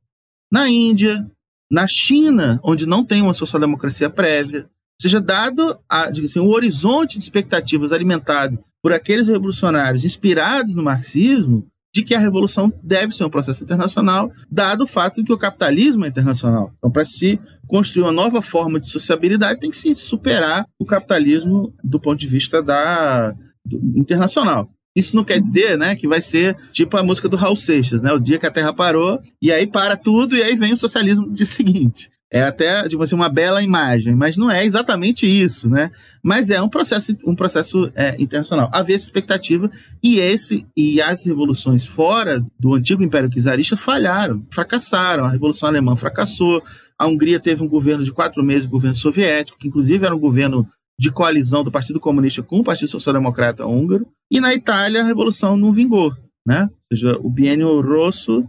Na Índia, na China, onde não tem uma social-democracia prévia, seja dado a, assim, o horizonte de expectativas alimentado por aqueles revolucionários inspirados no marxismo, de que a revolução deve ser um processo internacional, dado o fato de que o capitalismo é internacional. Então, para se construir uma nova forma de sociabilidade, tem que se superar o capitalismo do ponto de vista da, do, internacional. Isso não quer dizer, né, que vai ser tipo a música do Raul Seixas, né, o dia que a Terra parou e aí para tudo e aí vem o socialismo de seguinte. É até, tipo assim, uma bela imagem, mas não é exatamente isso, né? Mas é um processo, um processo é, internacional. Havia essa expectativa e esse e as revoluções fora do antigo Império Czarista falharam, fracassaram. A Revolução Alemã fracassou. A Hungria teve um governo de quatro meses, governo soviético, que inclusive era um governo de coalizão do Partido Comunista com o Partido Social Democrata húngaro. E na Itália a revolução não vingou, né? Ou seja, o biênio Rosso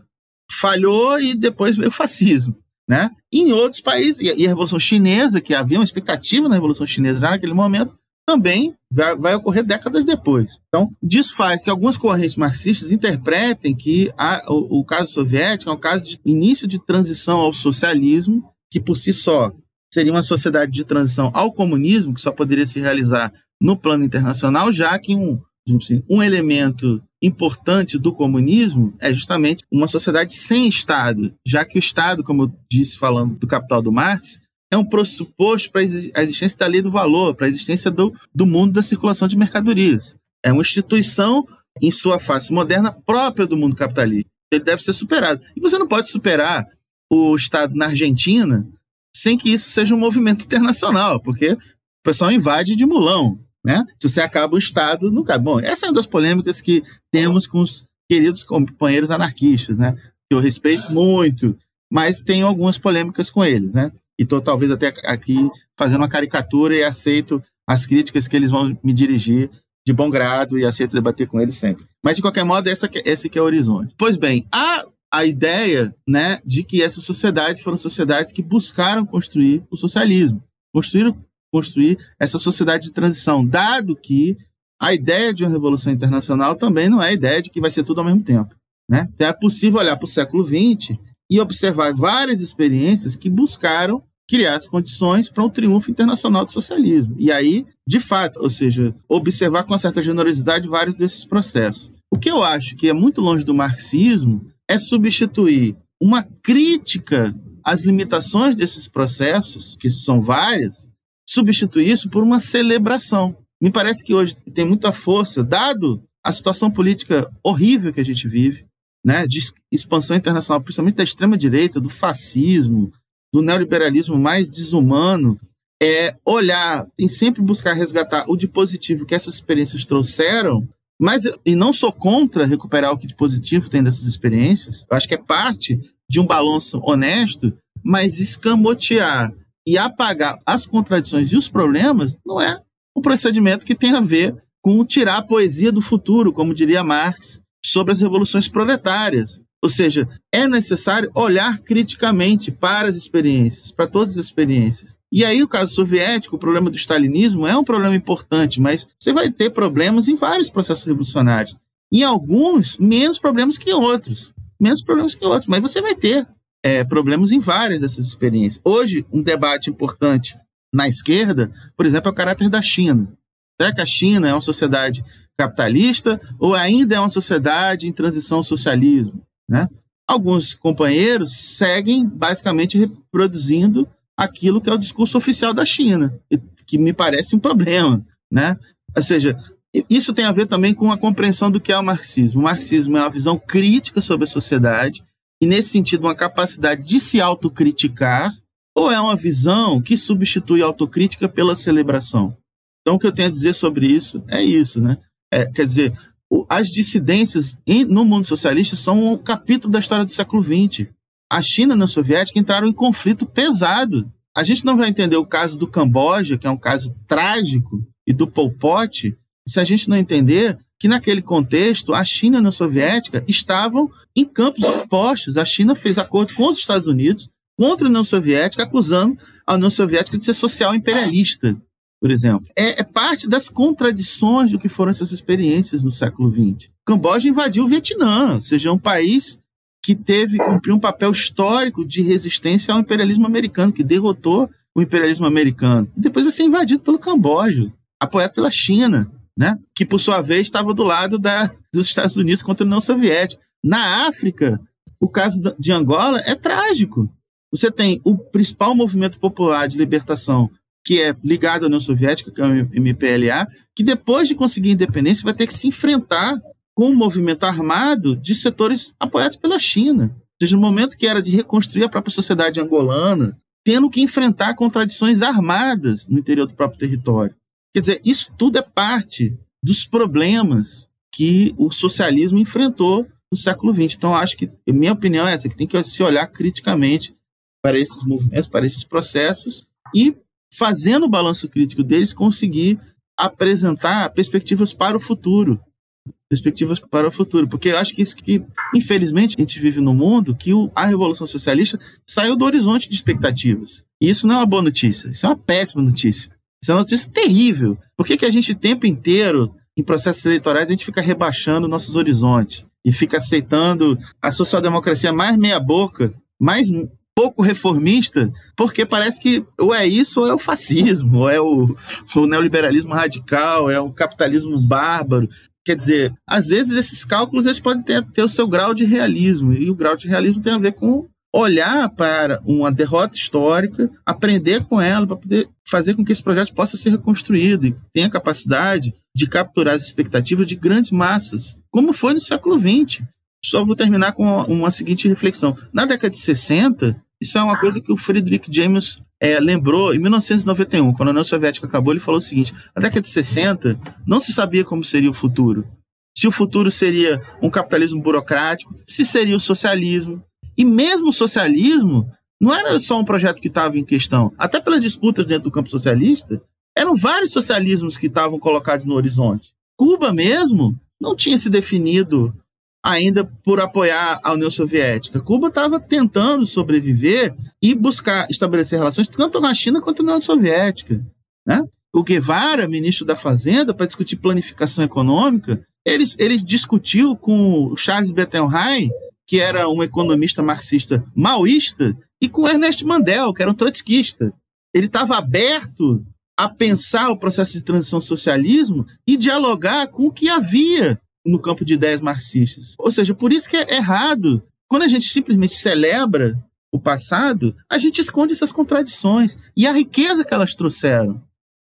falhou e depois veio o fascismo. Né? em outros países, e a Revolução Chinesa, que havia uma expectativa na Revolução Chinesa naquele momento, também vai, vai, ocorrer décadas depois. Então, disso faz que algumas correntes marxistas interpretem que a, o, o, caso soviético é um caso de início de transição ao socialismo, que por si só seria uma sociedade de transição ao comunismo, que só poderia se realizar no plano internacional, já que um, assim, um elemento importante do comunismo é justamente uma sociedade sem Estado, já que o Estado, como eu disse falando do Capital do Marx, é um pressuposto para a existência da lei do valor, para a existência do, do mundo da circulação de mercadorias. É uma instituição, em sua face moderna, própria do mundo capitalista. Ele deve ser superado. E você não pode superar o Estado na Argentina sem que isso seja um movimento internacional, porque o pessoal invade de mulão. Né? Se você acaba o Estado, não cabe. Bom, essa é uma das polêmicas que temos com os queridos companheiros anarquistas, né? que eu respeito muito, mas tenho algumas polêmicas com eles. Né? E estou talvez até aqui fazendo uma caricatura e aceito as críticas que eles vão me dirigir de bom grado e aceito debater com eles sempre. Mas, de qualquer modo, essa esse que é o horizonte. Pois bem, há a ideia né, de que essas sociedades foram sociedades que buscaram construir o socialismo, construíram construir essa sociedade de transição, dado que a ideia de uma revolução internacional também não é a ideia de que vai ser tudo ao mesmo tempo. Né? Então é possível olhar para o século XX e observar várias experiências que buscaram criar as condições para um triunfo internacional do socialismo. E aí, de fato, ou seja, observar com certa generosidade vários desses processos. O que eu acho que é muito longe do marxismo é substituir uma crítica às limitações desses processos, que são várias, substituir isso por uma celebração. Me parece que hoje tem muita força, dado a situação política horrível que a gente vive, né, de expansão internacional, principalmente da extrema-direita, do fascismo, do neoliberalismo mais desumano, é olhar, tem sempre buscar resgatar o de positivo que essas experiências trouxeram, mas e não sou contra recuperar o que de positivo tem dessas experiências. Eu acho que é parte de um balanço honesto, mas escamotear e apagar as contradições e os problemas não é um procedimento que tem a ver com tirar a poesia do futuro, como diria Marx, sobre as revoluções proletárias. Ou seja, é necessário olhar criticamente para as experiências, para todas as experiências. E aí, o caso soviético, o problema do stalinismo é um problema importante, mas você vai ter problemas em vários processos revolucionários. Em alguns, menos problemas que em outros. Menos problemas que em outros, mas você vai ter é, problemas em várias dessas experiências. Hoje, um debate importante na esquerda, por exemplo, é o caráter da China. Será que a China é uma sociedade capitalista ou ainda é uma sociedade em transição ao socialismo? Né? Alguns companheiros seguem basicamente reproduzindo aquilo que é o discurso oficial da China, que me parece um problema. Né? Ou seja, isso tem a ver também com a compreensão do que é o marxismo. O marxismo é uma visão crítica sobre a sociedade, e, nesse sentido, uma capacidade de se autocriticar, ou é uma visão que substitui a autocrítica pela celebração? Então, o que eu tenho a dizer sobre isso é isso, né? É, quer dizer, as dissidências no mundo socialista são um capítulo da história do século XX. A China e a Soviética entraram em conflito pesado. A gente não vai entender o caso do Camboja, que é um caso trágico, e do Pol Pot, se a gente não entender que naquele contexto a China e a União Soviética estavam em campos opostos. A China fez acordo com os Estados Unidos contra a União Soviética, acusando a União Soviética de ser social imperialista. por exemplo, é, é, parte das contradições do que foram essas experiências no século XX. O Camboja invadiu o Vietnã, ou seja, é um país que teve cumprir um papel histórico de resistência ao imperialismo americano, que derrotou o imperialismo americano. E depois vai ser invadido pelo Camboja, apoiado pela China, né? que por sua vez estava do lado da, dos Estados Unidos contra a União Soviética. Na África, o caso de Angola é trágico. Você tem o principal movimento popular de libertação que é ligado à União Soviética, que é o MPLA, que depois de conseguir independência vai ter que se enfrentar com um movimento armado de setores apoiados pela China. Ou seja, no momento que era de reconstruir a própria sociedade angolana, tendo que enfrentar contradições armadas no interior do próprio território. Quer dizer, isso tudo é parte dos problemas que o socialismo enfrentou no século XX. Então, acho que, minha opinião é essa, que tem que se olhar criticamente para esses movimentos, para esses processos e fazendo o balanço crítico deles, conseguir apresentar perspectivas para o futuro. Perspectivas para o futuro. Porque eu acho que isso que, infelizmente, a gente vive num mundo que a Revolução Socialista saiu do horizonte de expectativas. E isso não é uma boa notícia, isso é uma péssima notícia. Isso é uma notícia terrível. Por que, que a gente o tempo inteiro, em processos eleitorais, a gente fica rebaixando nossos horizontes? E fica aceitando a social-democracia mais meia-boca, mais pouco reformista, porque parece que ou é isso ou é o fascismo, ou é o, o neoliberalismo radical, é o capitalismo bárbaro. Quer dizer, às vezes esses cálculos eles podem ter, ter o seu grau de realismo, e o grau de realismo tem a ver com olhar para uma derrota histórica, aprender com ela, para poder fazer com que esse projeto possa ser reconstruído e tenha capacidade de capturar as expectativas de grandes massas, como foi no século XX. Só vou terminar com uma, seguinte reflexão. Na década de 60, isso é uma coisa que o Friedrich James é, lembrou em 1991, quando a União Soviética acabou, ele falou o seguinte: na década de 60 não se sabia como seria o futuro. Se o futuro seria um capitalismo burocrático, se seria o socialismo. E mesmo o socialismo não era só um projeto que estava em questão. Até pelas disputas dentro do campo socialista, eram vários socialismos que estavam colocados no horizonte. Cuba mesmo não tinha se definido ainda por apoiar a União Soviética. Cuba estava tentando sobreviver e buscar estabelecer relações tanto com a China quanto com a União Soviética. Né? O Guevara, ministro da Fazenda, para discutir planificação econômica, ele, ele discutiu com o Charles Bettelheim, que era um economista marxista maoísta, e com Ernest Mandel, que era um trotskista. Ele estava aberto a pensar o processo de transição socialismo e dialogar com o que havia no campo de ideias marxistas. Ou seja, por isso que é errado. Quando a gente simplesmente celebra o passado, a gente esconde essas contradições e a riqueza que elas trouxeram.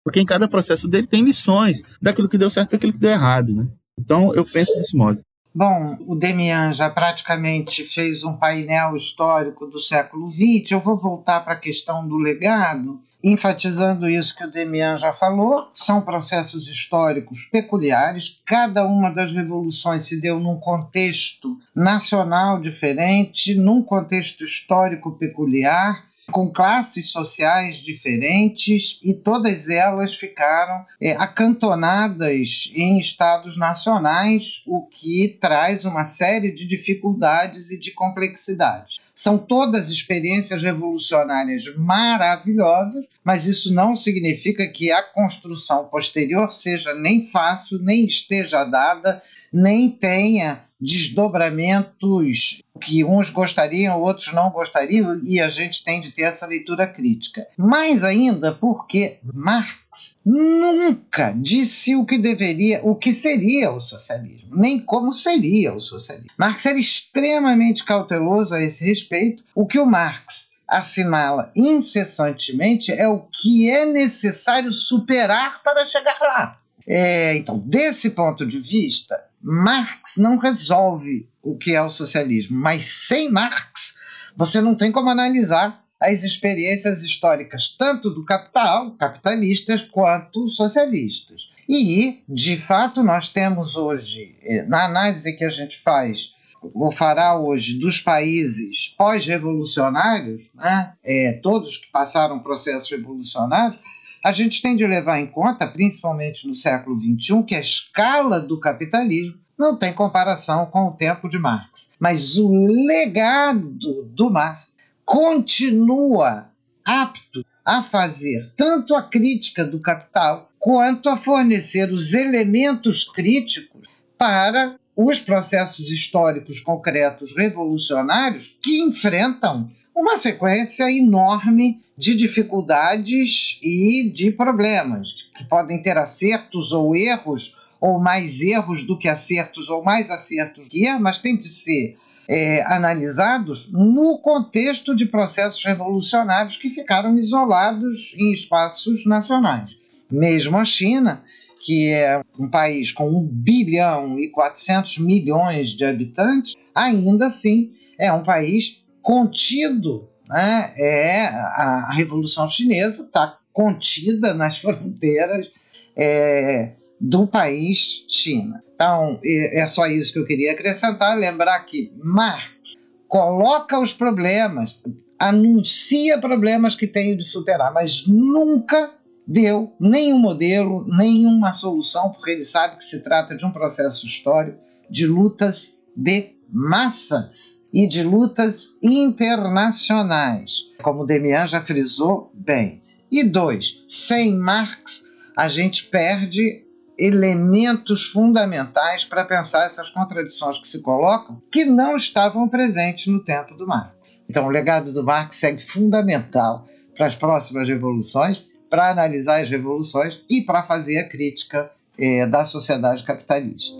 Porque em cada processo dele tem lições daquilo que deu certo e daquilo que deu errado. Né? Então eu penso desse modo. Bom, o Demian já praticamente fez um painel histórico do século XX. Eu vou voltar para a questão do legado. Enfatizando isso que o Demian já falou, são processos históricos peculiares, cada uma das revoluções se deu num contexto nacional diferente, num contexto histórico peculiar, com classes sociais diferentes e todas elas ficaram é, acantonadas em estados nacionais, o que traz uma série de dificuldades e de complexidades. São todas experiências revolucionárias maravilhosas, mas isso não significa que a construção posterior seja nem fácil, nem esteja dada, nem tenha desdobramentos que uns gostariam, outros não gostariam, e a gente tem de ter essa leitura crítica. Mais ainda porque Marx nunca disse o que deveria, o que seria o socialismo, nem como seria o socialismo. Marx era extremamente cauteloso a esse respeito. O que o Marx assinala incessantemente é o que é necessário superar para chegar lá. É, então, desse ponto de vista, Marx não resolve o que é o socialismo, mas sem Marx você não tem como analisar as experiências históricas tanto do capital, capitalistas, quanto socialistas. E, de fato, nós temos hoje, eh, na análise que a gente faz, ou fará hoje, dos países pós-revolucionários, né, é, todos que passaram processos revolucionários, a gente tem de levar em conta, principalmente no século XXI, que a escala do capitalismo não tem comparação com o tempo de Marx. Mas o legado do Marx continua apto a fazer tanto a crítica do capital quanto a fornecer os elementos críticos para os processos históricos concretos revolucionários que enfrentam uma sequência enorme de dificuldades e de problemas, que podem ter acertos ou erros, ou mais erros do que acertos, ou mais acertos que erros, mas têm de ser é, analisados no contexto de processos revolucionários que ficaram isolados em espaços nacionais. Mesmo a China, que é um país com 1 bilhão e 400 milhões de habitantes, ainda assim é um país contido. Né? É, a, Revolução Chinesa está contida nas fronteiras é, do país China. Então, é só isso que eu queria acrescentar. Lembrar que Marx coloca os problemas, anuncia problemas que tem de superar, mas nunca deu nenhum modelo, nenhuma solução, porque ele sabe que se trata de um processo histórico de lutas de massas e de lutas internacionais, como Demian já frisou bem. E dois, sem Marx, a gente perde elementos fundamentais para pensar essas contradições que se colocam, que não estavam presentes no tempo do Marx. Então, o legado do Marx segue fundamental para as próximas revoluções, para analisar as revoluções e para fazer a crítica é, da sociedade capitalista.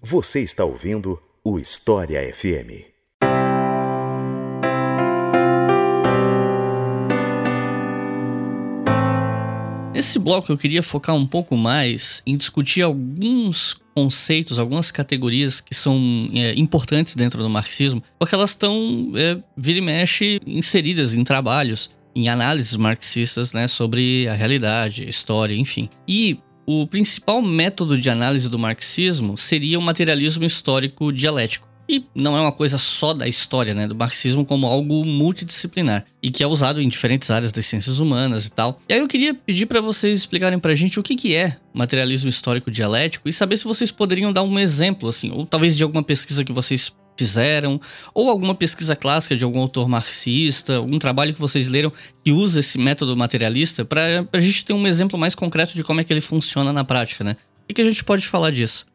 Você está ouvindo o História FM. Nesse bloco eu queria focar um pouco mais em discutir alguns conceitos, algumas categorias que são é, importantes dentro do marxismo, porque elas estão, é, vira e mexe, inseridas em trabalhos, em análises marxistas, né, sobre a realidade, a história, enfim. E o principal método de análise do marxismo seria o materialismo histórico dialético. E não é uma coisa só da história, né? Do marxismo como algo multidisciplinar e que é usado em diferentes áreas das ciências humanas e tal. E aí eu queria pedir para vocês explicarem pra gente o que, que é materialismo histórico dialético e saber se vocês poderiam dar um exemplo, assim, ou talvez de alguma pesquisa que vocês fizeram, ou alguma pesquisa clássica de algum autor marxista, algum trabalho que vocês leram que usa esse método materialista, para a gente ter um exemplo mais concreto de como é que ele funciona na prática, né? O que, que a gente pode falar disso?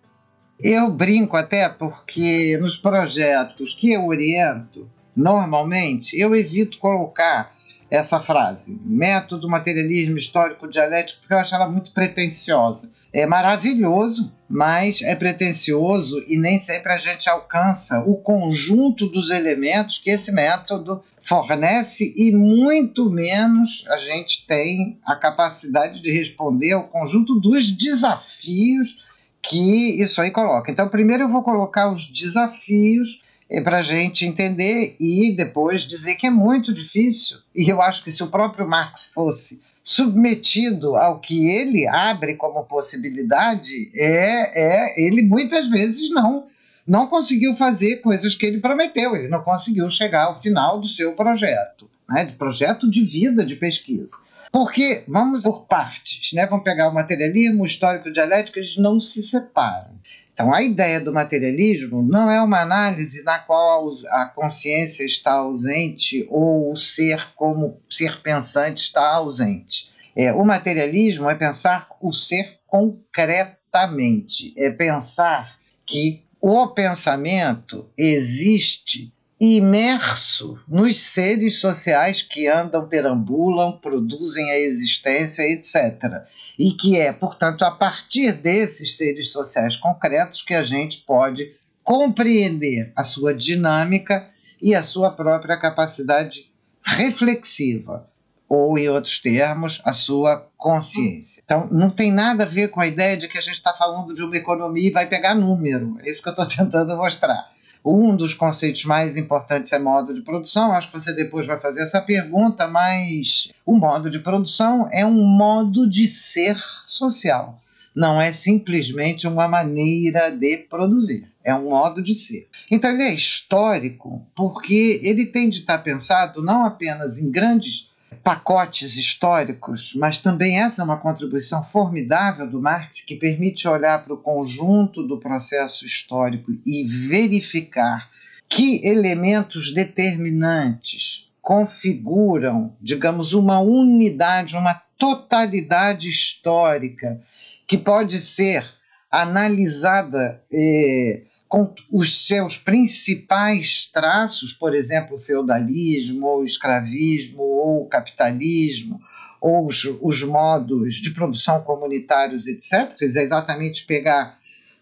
Eu brinco até porque nos projetos que eu oriento, normalmente, eu evito colocar essa frase, método materialismo histórico dialético, porque eu acho ela muito pretensiosa. É maravilhoso, mas é pretensioso e nem sempre a gente alcança o conjunto dos elementos que esse método fornece e muito menos a gente tem a capacidade de responder ao conjunto dos desafios que isso aí coloca. Então, primeiro eu vou colocar os desafios é, para a gente entender e depois dizer que é muito difícil. E eu acho que se o próprio Marx fosse submetido ao que ele abre como possibilidade, é, é ele muitas vezes não não conseguiu fazer coisas que ele prometeu, ele não conseguiu chegar ao final do seu projeto, né, de projeto de vida de pesquisa. Porque, vamos por partes, né? vamos pegar o materialismo, o histórico dialético, eles não se separam. Então, a ideia do materialismo não é uma análise na qual a consciência está ausente ou o ser como ser pensante está ausente. É, o materialismo é pensar o ser concretamente, é pensar que o pensamento existe imerso nos seres sociais que andam, perambulam, produzem a existência, etc. E que é, portanto, a partir desses seres sociais concretos que a gente pode compreender a sua dinâmica e a sua própria capacidade reflexiva, ou, em outros termos, a sua consciência. Então, não tem nada a ver com a ideia de que a gente está falando de uma economia e vai pegar número. É isso que eu estou tentando mostrar um dos conceitos mais importantes é modo de produção. Acho que você depois vai fazer essa pergunta, mas o modo de produção é um modo de ser social. Não é simplesmente uma maneira de produzir, é um modo de ser. Então ele é histórico porque ele tem de estar pensado não apenas em grandes pacotes históricos, mas também essa é uma contribuição formidável do Marx que permite olhar para o conjunto do processo histórico e verificar que elementos determinantes configuram, digamos, uma unidade, uma totalidade histórica que pode ser analisada eh, com os seus principais traços, por exemplo, o feudalismo, ou o escravismo, ou o capitalismo, ou os, os modos de produção comunitários, etc., é exatamente pegar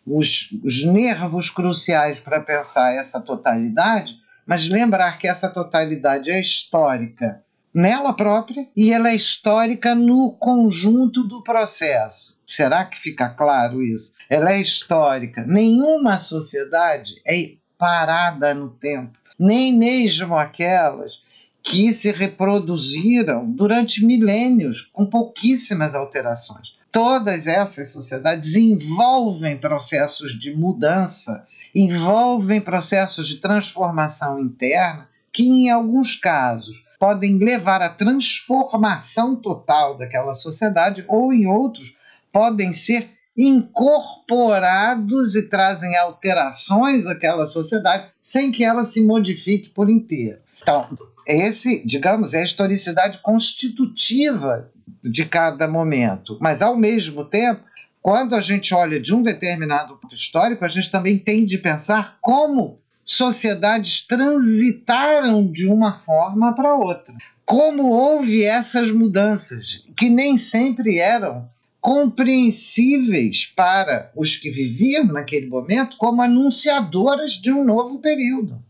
os, os nervos cruciais para pensar essa totalidade, mas lembrar que essa totalidade é histórica nela própria e ela é histórica no conjunto do processo. Será que fica claro isso? Ela é histórica. Nenhuma sociedade é parada no tempo, nem mesmo aquelas que se reproduziram durante milênios com pouquíssimas alterações. Todas essas sociedades envolvem processos de mudança, envolvem processos de transformação interna que, em alguns casos, podem levar à transformação total daquela sociedade, ou em outros, podem ser incorporados e trazem alterações àquela sociedade sem que ela se modifique por inteiro. Então, esse, digamos, é a historicidade constitutiva de cada momento. Mas, ao mesmo tempo, quando a gente olha de um determinado ponto histórico, a gente também tem de pensar como sociedades transitaram de uma forma para outra. Como houve essas mudanças, que nem sempre eram compreensíveis para os que viviam naquele momento como anunciadoras de um novo período,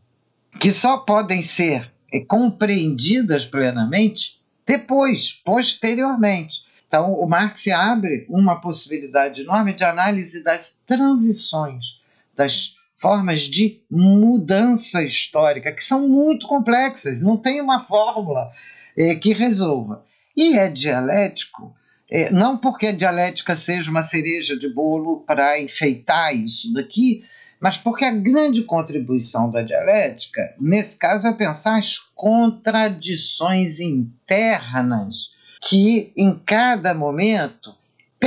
que só podem ser compreendidas plenamente depois, posteriormente. Então, o Marx abre uma possibilidade enorme de análise das transições, das formas de mudança histórica, que são muito complexas, não tem uma fórmula é, que resolva. E é dialético, é, não porque a dialética seja uma cereja de bolo para enfeitar isso daqui, mas porque a grande contribuição da dialética, nesse caso, é pensar as contradições internas que, em cada momento,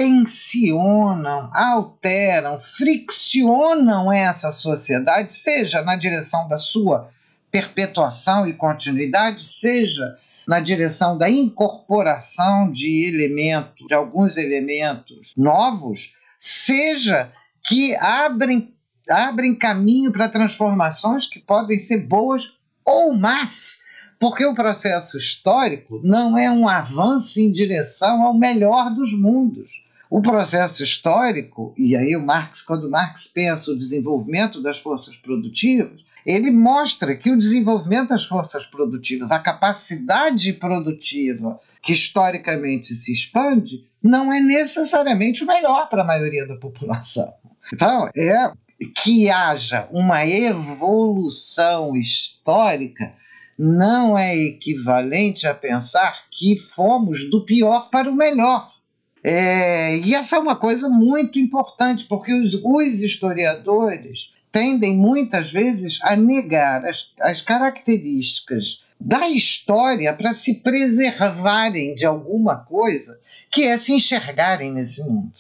tensionam, alteram, friccionam essa sociedade, seja na direção da sua perpetuação e continuidade, seja na direção da incorporação de elementos, de alguns elementos novos, seja que abrem, abrem caminho para transformações que podem ser boas ou más, porque o processo histórico não é um avanço em direção ao melhor dos mundos. O processo histórico, e aí o Marx, quando Marx pensa o desenvolvimento das forças produtivas, ele mostra que o desenvolvimento das forças produtivas, a capacidade produtiva que historicamente se expande, não é necessariamente o melhor para a maioria da população. Então, é que haja uma evolução histórica não é equivalente a pensar que fomos do pior para o melhor. É, e essa é uma coisa muito importante, porque os, os historiadores tendem muitas vezes a negar as, as características da história para se preservarem de alguma coisa que é se enxergarem nesse mundo.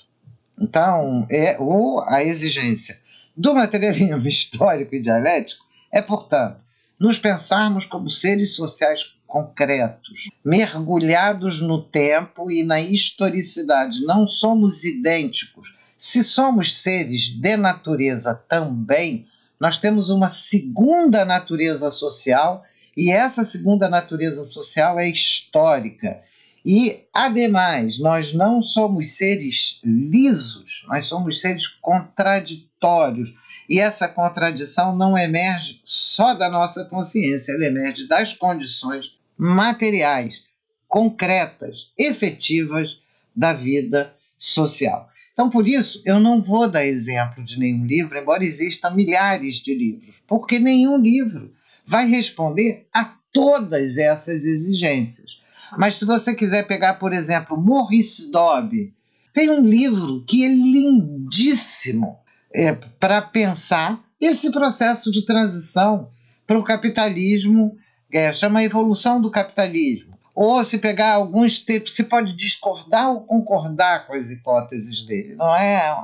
Então, é, ou a exigência do materialismo histórico e dialético é, portanto, nos pensarmos como seres sociais concretos, mergulhados no tempo e na historicidade. Não somos idênticos. Se somos seres de natureza também, nós temos uma segunda natureza social e essa segunda natureza social é histórica. E, ademais, nós não somos seres lisos, nós somos seres contraditórios. E essa contradição não emerge só da nossa consciência, ela emerge das condições materiais, concretas, efetivas da vida social. Então, por isso, eu não vou dar exemplo de nenhum livro, embora existam milhares de livros, porque nenhum livro vai responder a todas essas exigências. Mas se você quiser pegar, por exemplo, Maurice Dobb, tem um livro que é lindíssimo é, para pensar esse processo de transição para o capitalismo é, chama Evolução do Capitalismo, ou se pegar alguns tipos, se pode discordar ou concordar com as hipóteses dele, não é?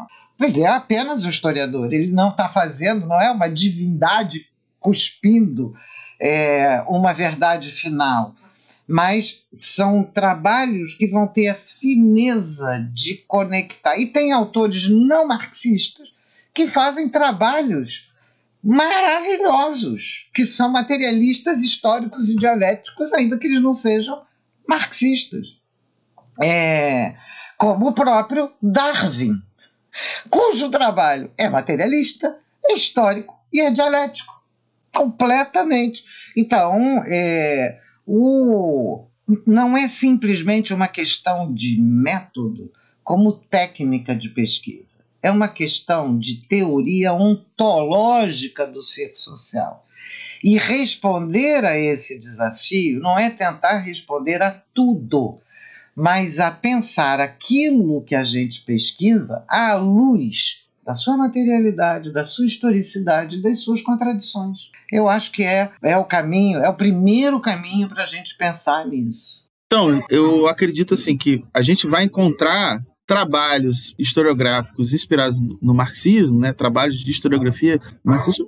Ele é apenas um historiador, ele não está fazendo, não é uma divindade cuspindo é, uma verdade final, mas são trabalhos que vão ter a fineza de conectar. E tem autores não marxistas que fazem trabalhos maravilhosos, que são materialistas históricos e dialéticos, ainda que eles não sejam marxistas. É, como o próprio Darwin, cujo trabalho é materialista, é histórico e é dialético. Completamente. Então, é, o, não é simplesmente uma questão de método como técnica de pesquisa. É uma questão de teoria ontológica do ser social. E responder a esse desafio não é tentar responder a tudo, mas a pensar aquilo que a gente pesquisa à luz da sua materialidade, da sua historicidade, das suas contradições. Eu acho que é, é o caminho, é o primeiro caminho para a gente pensar nisso. Então, eu acredito assim que a gente vai encontrar trabalhos historiográficos inspirados no marxismo, né, trabalhos de historiografia marxista,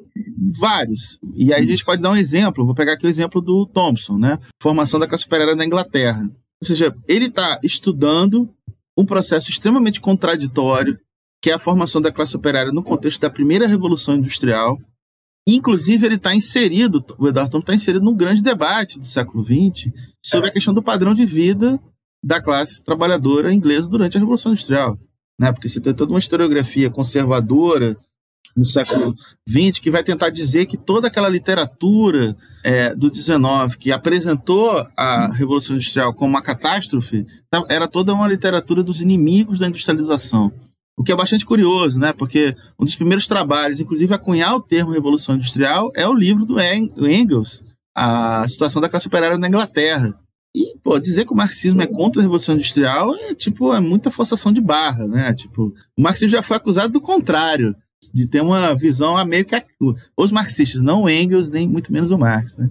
vários. E aí a gente pode dar um exemplo, vou pegar aqui o exemplo do Thompson, né, formação da classe operária na Inglaterra. Ou seja, ele está estudando um processo extremamente contraditório, que é a formação da classe operária no contexto da primeira revolução industrial. Inclusive, ele está inserido, o Eduardo está inserido num grande debate do século XX sobre a questão do padrão de vida da classe trabalhadora inglesa durante a Revolução Industrial. Né? Porque você tem toda uma historiografia conservadora no século XX que vai tentar dizer que toda aquela literatura é, do XIX que apresentou a Revolução Industrial como uma catástrofe tá, era toda uma literatura dos inimigos da industrialização. O que é bastante curioso, né? Porque um dos primeiros trabalhos, inclusive, a cunhar o termo Revolução Industrial é o livro do Engels, A Situação da Classe Operária na Inglaterra. E, pô, dizer que o marxismo é contra a Revolução Industrial é, tipo, é muita forçação de barra, né? Tipo, o marxismo já foi acusado do contrário, de ter uma visão a meio que a, os marxistas, não o Engels, nem muito menos o Marx, né?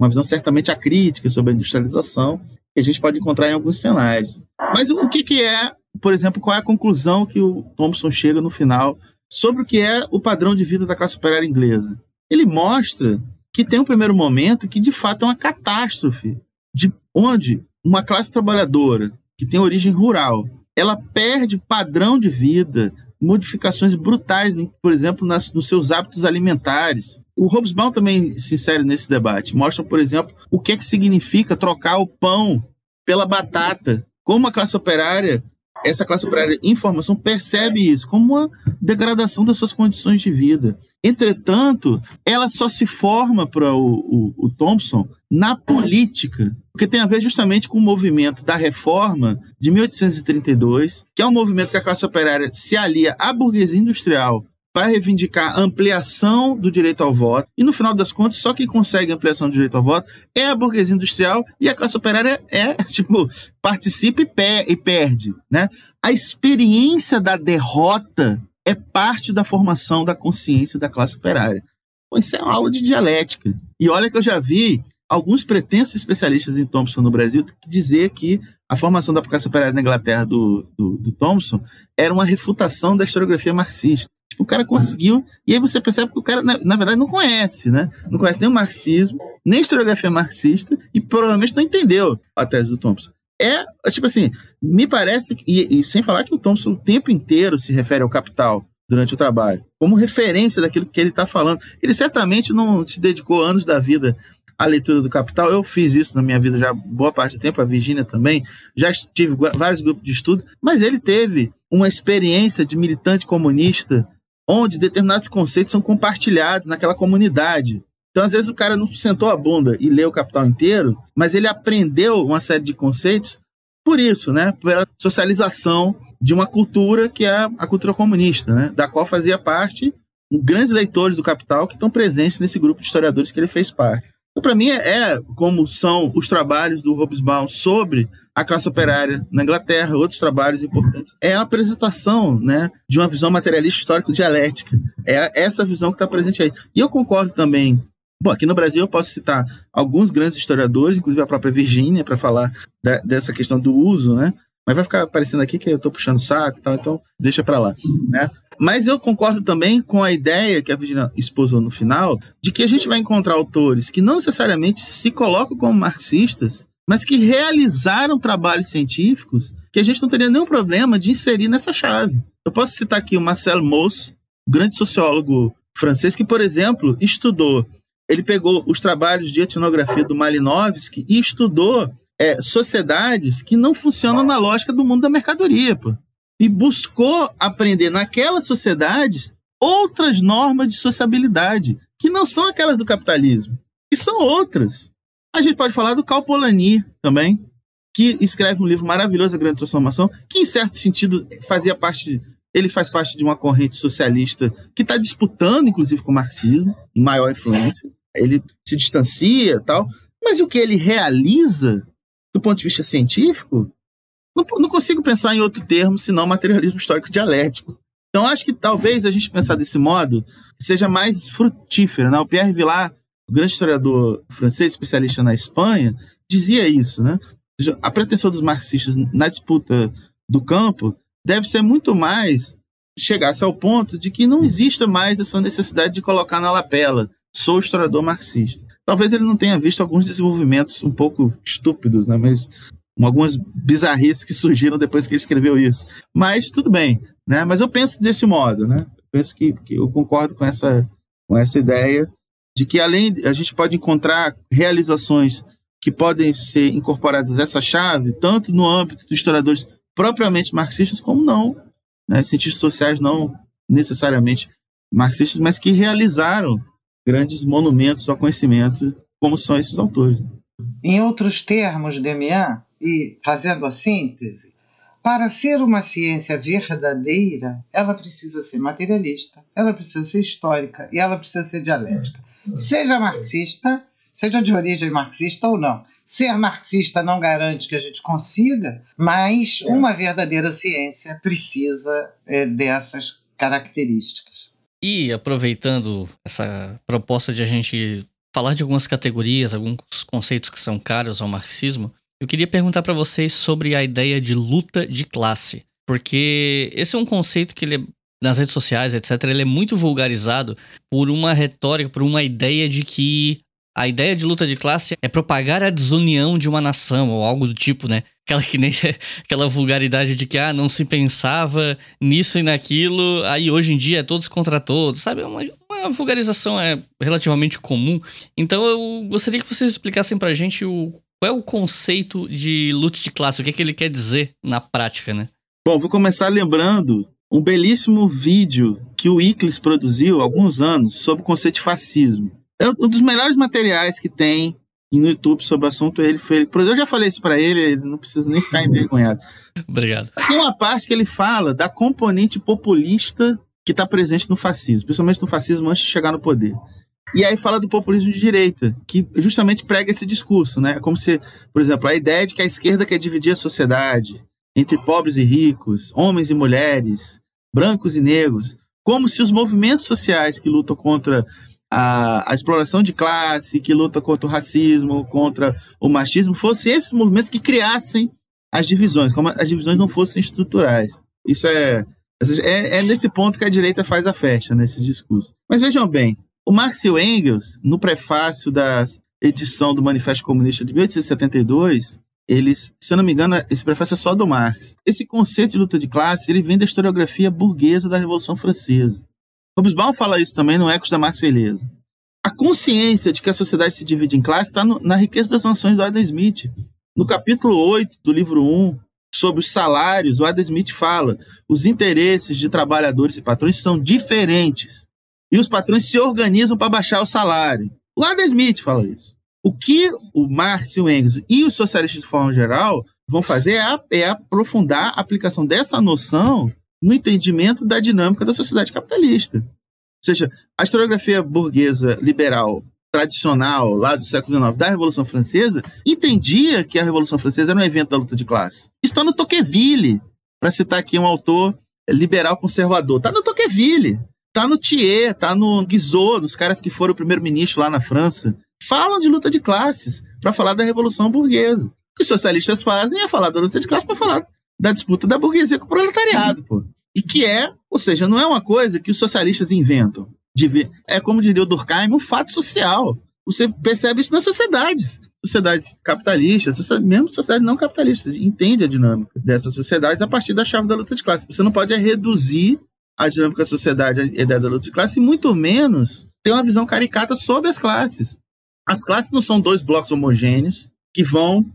Uma visão certamente acrítica sobre a industrialização, que a gente pode encontrar em alguns cenários. Mas o que, que é por exemplo, qual é a conclusão que o Thompson chega no final sobre o que é o padrão de vida da classe operária inglesa. Ele mostra que tem um primeiro momento que de fato é uma catástrofe, de onde uma classe trabalhadora que tem origem rural, ela perde padrão de vida, modificações brutais, por exemplo, nas, nos seus hábitos alimentares. O Hobsbawm também se insere nesse debate. Mostra, por exemplo, o que é que significa trocar o pão pela batata. Como a classe operária essa classe operária em formação percebe isso como uma degradação das suas condições de vida. Entretanto, ela só se forma para o, o, o, Thompson na política, porque tem a ver justamente com o movimento da reforma de 1832, que é um movimento que a classe operária se alia à burguesia industrial para reivindicar ampliação do direito ao voto. E no final das contas, só quem consegue ampliação do direito ao voto é a burguesia industrial e a classe operária é, tipo, participa e, e perde, né? A experiência da derrota é parte da formação da consciência da classe operária. Isso é uma aula de dialética. E olha que eu já vi alguns pretensos especialistas em Thompson no Brasil dizer que a formação da classe operária na Inglaterra do, do, do Thompson era uma refutação da historiografia marxista. Tipo, o cara conseguiu, e aí você percebe que o cara, na, na, verdade, não conhece, né? Não conhece nem o marxismo, nem a historiografia marxista, e provavelmente não entendeu a tese do Thompson. É, tipo assim, me parece, e, e sem falar que o Thompson o tempo inteiro se refere ao capital durante o trabalho, como referência daquilo que ele está falando. Ele certamente não se dedicou anos da vida à leitura do Capital. Eu fiz isso na minha vida já boa parte do tempo, a Virginia também. Já tive vários grupos de estudo, mas ele teve uma experiência de militante comunista onde determinados conceitos são compartilhados naquela comunidade. Então, às vezes, o cara não sentou a bunda e leu o Capital inteiro, mas ele aprendeu uma série de conceitos por isso, né? Pela socialização de uma cultura que é a cultura comunista, né? Da qual fazia parte grandes leitores do Capital que estão presentes nesse grupo de historiadores que ele fez parte. Então, para mim, é, é, como são os trabalhos do Hobsbawm sobre a classe operária na Inglaterra, outros trabalhos importantes. É a apresentação né, de uma visão materialista histórico-dialética. É essa visão que está presente aí. E eu concordo também Bom, aqui no Brasil eu posso citar alguns grandes historiadores, inclusive a própria Virgínia, para falar da, dessa questão do uso, né? Mas vai ficar parecendo aqui que eu estou puxando o saco e tal, então deixa para lá, né? Mas eu concordo também com a ideia que a Virginia exposou no final, de que a gente vai encontrar autores que não necessariamente se colocam como marxistas, mas que realizaram trabalhos científicos que a gente não teria nenhum problema de inserir nessa chave. Eu posso citar aqui o Marcel Mauss, grande sociólogo francês, que, por exemplo, estudou ele pegou os trabalhos de etnografia do Malinowski e estudou é, sociedades que não funcionam na lógica do mundo da mercadoria, pô. E buscou aprender naquelas sociedades outras normas de sociabilidade, que não são aquelas do capitalismo, que são outras. A gente pode falar do Cal Polanyi também, que escreve um livro maravilhoso, A Grande Transformação, que em certo sentido fazia parte, ele faz parte de uma corrente socialista que está disputando, inclusive, com o marxismo, em maior influência ele se distancia tal, mas o que ele realiza, do ponto de vista científico, não, não consigo pensar em outro termo senão materialismo histórico dialético. Então, acho que talvez a gente pensar desse modo seja mais frutífero. Né? O Pierre Vilar, o grande historiador francês, especialista na Espanha, dizia isso. Né? A pretensão dos marxistas na disputa do campo deve ser muito mais chegar-se ao ponto de que não exista mais essa necessidade de colocar na lapela sou historiador marxista. Talvez ele não tenha visto alguns desenvolvimentos um pouco estúpidos, né? Mas algumas bizarrices que surgiram depois que ele escreveu isso. Mas tudo bem, né? Mas eu penso desse modo, né? Eu penso que, que eu concordo com essa, com essa ideia de que além a gente pode encontrar realizações que podem ser incorporadas essa chave, tanto no âmbito dos historiadores propriamente marxistas, como não, né? cientistas sociais não necessariamente marxistas, mas que realizaram grandes monumentos ao conhecimento, como são esses autores. Em outros termos, Demian, e fazendo a síntese, para ser uma ciência verdadeira, ela precisa ser materialista, ela precisa ser histórica e ela precisa ser dialética. Seja marxista, seja de origem marxista ou não. Ser marxista não garante que a gente consiga, mas uma verdadeira ciência precisa é, dessas características. E aproveitando essa proposta de a gente falar de algumas categorias, alguns conceitos que são caros ao marxismo, eu queria perguntar para vocês sobre a ideia de luta de classe, porque esse é um conceito que ele é, nas redes sociais, etc, ele é muito vulgarizado por uma retórica, por uma ideia de que a ideia de luta de classe é propagar a desunião de uma nação ou algo do tipo, né? Aquela que nem aquela vulgaridade de que ah, não se pensava nisso e naquilo, aí hoje em dia é todos contra todos, sabe? Uma, uma vulgarização é relativamente comum. Então eu gostaria que vocês explicassem pra gente o, qual é o conceito de luta de classe, o que, é que ele quer dizer na prática, né? Bom, vou começar lembrando um belíssimo vídeo que o Iclis produziu há alguns anos sobre o conceito de fascismo. É um dos melhores materiais que tem no YouTube sobre o assunto. Ele foi. Eu já falei isso para ele, ele não precisa nem ficar envergonhado. Obrigado. Tem uma parte que ele fala da componente populista que está presente no fascismo, principalmente no fascismo antes de chegar no poder. E aí fala do populismo de direita, que justamente prega esse discurso, né? Como se, por exemplo, a ideia de que a esquerda quer dividir a sociedade entre pobres e ricos, homens e mulheres, brancos e negros, como se os movimentos sociais que lutam contra a, a, exploração de classe, que luta contra o racismo, contra o machismo, fossem esses movimentos que criassem as divisões, como as divisões não fossem estruturais. Isso é, é, é nesse ponto que a direita faz a festa, nesse discurso. Mas vejam bem, o Marx e o Engels, no prefácio da edição do Manifesto Comunista de 1872, eles, se eu não me engano, esse prefácio é só do Marx. Esse conceito de luta de classe, ele vem da historiografia burguesa da Revolução Francesa. Hobsbawm fala isso também no Ecos da Marselhesa. A consciência de que a sociedade se divide em classes está na riqueza das nações do Adam Smith. No capítulo 8 do livro 1, sobre os salários, o Adam Smith fala: os interesses de trabalhadores e patrões são diferentes. E os patrões se organizam para baixar o salário. O Adam Smith fala isso. O que o Marx e o Engels e os socialistas de forma geral vão fazer é, é aprofundar a aplicação dessa noção no entendimento da dinâmica da sociedade capitalista. Ou seja, a historiografia burguesa liberal tradicional lá do século XIX da Revolução Francesa entendia que a Revolução Francesa era um evento da luta de classe. Está no Tocqueville, para citar aqui um autor liberal conservador. Está no Tocqueville. tá no Thiers, tá no Guizot, nos caras que foram o primeiro-ministro lá na França. Falam de luta de classes para falar da Revolução Burguesa. O que os socialistas fazem é falar da luta de classes para falar da disputa da burguesia com o proletariado, pô. E que é, ou seja, não é uma coisa que os socialistas inventam. É como diria o Durkheim, um fato social. Você percebe isso nas sociedades. Sociedades capitalistas, mesmo sociedades não capitalistas, entende a dinâmica dessas sociedades a partir da chave da luta de classe. Você não pode reduzir a dinâmica da sociedade, a ideia da luta de classe, e muito menos ter uma visão caricata sobre as classes. As classes não são dois blocos homogêneos que vão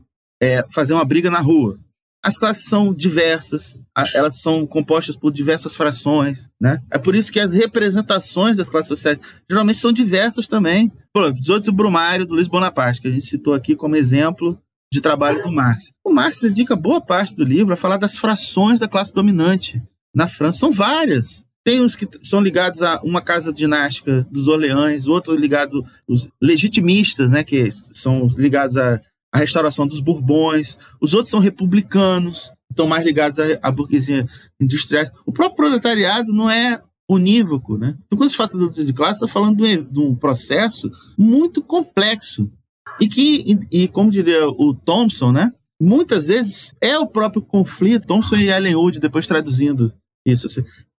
é, fazer uma briga na rua. As classes são diversas, elas são compostas por diversas frações, né? É por isso que as representações das classes sociais geralmente são diversas também. Por exemplo, 18 Brumário, do Luiz Bonaparte, que a gente citou aqui como exemplo de trabalho do Marx. O Marx dedica boa parte do livro a falar das frações da classe dominante. Na França são várias. Tem uns que são ligados a uma casa dinástica dos Orleães, outro ligado os legitimistas, né, que são ligados a a restauração dos Bourbons, os outros são republicanos, estão mais ligados à, à burguesia industrial. O próprio proletariado não é unívoco, né? Então, quando se fala de luta de classe, está falando de um, de um, processo muito complexo e que, e, e, como diria o Thompson, né? Muitas vezes é o próprio conflito, Thompson e Ellen Wood, depois traduzindo isso,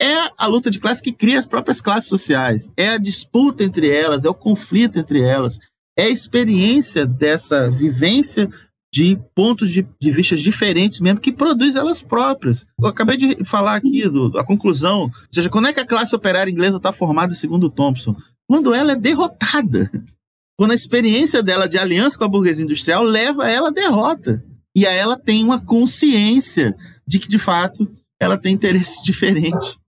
é a luta de classe que cria as próprias classes sociais, é a disputa entre elas, é o conflito entre elas, é a experiência dessa vivência de pontos de, de vista diferentes mesmo, que produz elas próprias. Eu acabei de falar aqui do, a conclusão, ou seja, quando é que a classe operária inglesa está formada segundo Thompson? Quando ela é derrotada. Quando a experiência dela de aliança com a burguesia industrial leva ela à derrota. E aí ela tem uma consciência de que, de fato, ela tem interesses diferentes.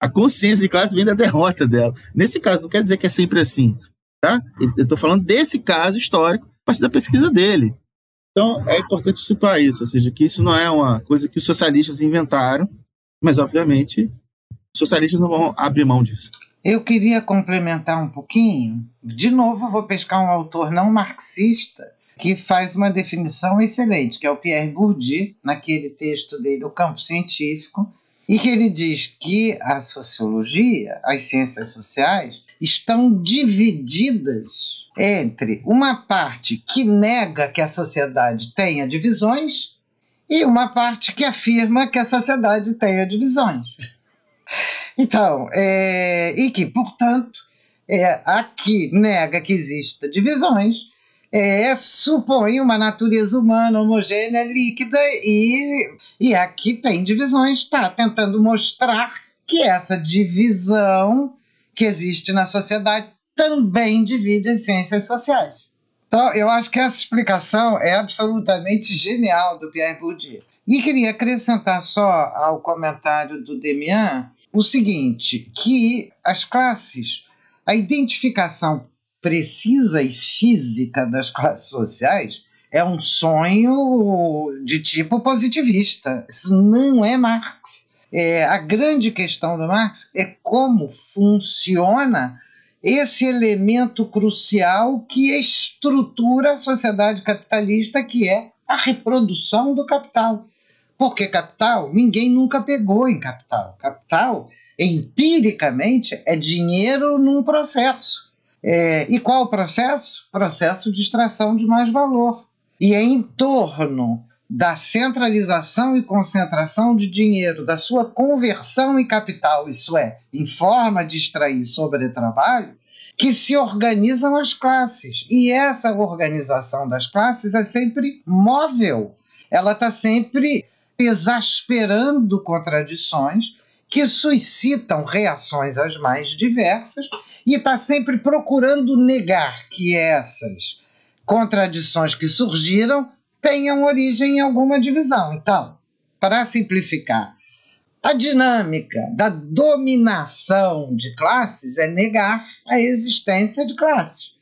A consciência de classe vem da derrota dela. Nesse caso, não quer dizer que é sempre assim. Tá? Eu estou falando desse caso histórico a partir da pesquisa dele. Então, é importante situar isso, ou seja, que isso não é uma coisa que os socialistas inventaram, mas, obviamente, os socialistas não vão abrir mão disso. Eu queria complementar um pouquinho. De novo, vou pescar um autor não marxista que faz uma definição excelente, que é o Pierre Bourdieu, naquele texto dele, O Campo Científico, e que ele diz que a sociologia, as ciências sociais, estão divididas entre uma parte que nega que a sociedade tenha divisões e uma parte que afirma que a sociedade tenha divisões. Então, é, e que, portanto, é, a que nega que exista divisões é, supõe uma natureza humana homogênea, líquida, e, e aqui tem divisões, está tentando mostrar que essa divisão que existe na sociedade também divide as ciências sociais. Então, eu acho que essa explicação é absolutamente genial do Pierre Bourdieu. E queria acrescentar só ao comentário do Demian o seguinte, que as classes, a identificação precisa e física das classes sociais é um sonho de tipo positivista. Isso não é Marx. É, a grande questão do Marx é como funciona esse elemento crucial que estrutura a sociedade capitalista, que é a reprodução do capital. Porque capital, ninguém nunca pegou em capital. Capital, empiricamente, é dinheiro num processo. É, e qual o processo? Processo de extração de mais valor. E é em torno da centralização e concentração de dinheiro, da sua conversão em capital, isso é, em forma de extrair sobre trabalho, que se organizam as classes. E essa organização das classes é sempre móvel, ela está sempre exasperando contradições que suscitam reações as mais diversas e está sempre procurando negar que essas contradições que surgiram tenham origem em alguma divisão. Então, para simplificar, a dinâmica da dominação de classes é negar a existência de classes,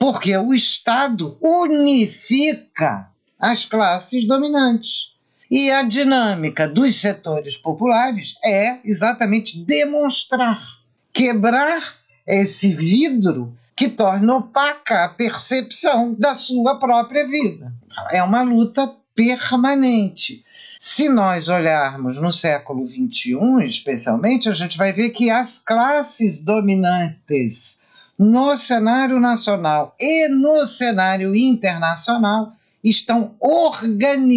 porque o Estado unifica as classes dominantes. E a dinâmica dos setores populares é exatamente demonstrar, quebrar esse vidro que torna opaca a percepção da sua própria vida. É uma luta permanente. Se nós olharmos no século XXI, especialmente, a gente vai ver que as classes dominantes no cenário nacional e no cenário internacional estão organizadas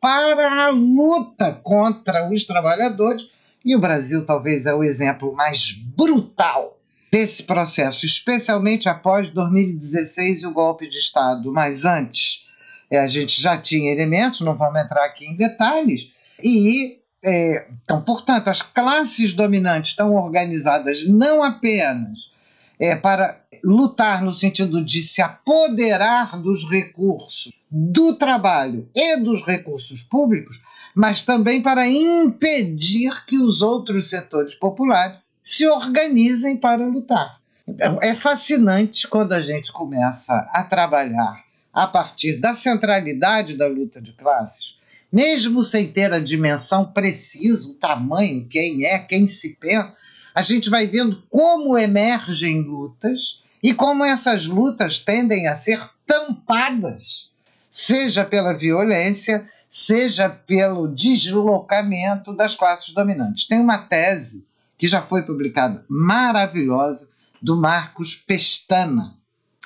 para a luta contra os trabalhadores, e o Brasil talvez é o exemplo mais brutal desse processo, especialmente após 2016 e o golpe de Estado, mas antes é, a gente já tinha elementos, não vamos entrar aqui em detalhes, e é, então, portanto, as classes dominantes estão organizadas não apenas é, para lutar no sentido de se apoderar dos recursos do trabalho e dos recursos públicos, mas também para impedir que os outros setores populares se organizem para lutar. Então, é fascinante quando a gente começa a trabalhar a partir da centralidade da luta de classes, mesmo sem ter a dimensão precisa, o tamanho, quem é, quem se pensa, a gente vai vendo como emergem lutas e como essas lutas tendem a ser tampadas, seja pela violência, seja pelo deslocamento das classes dominantes. Tem uma tese que já foi publicada, maravilhosa, do Marcos Pestana,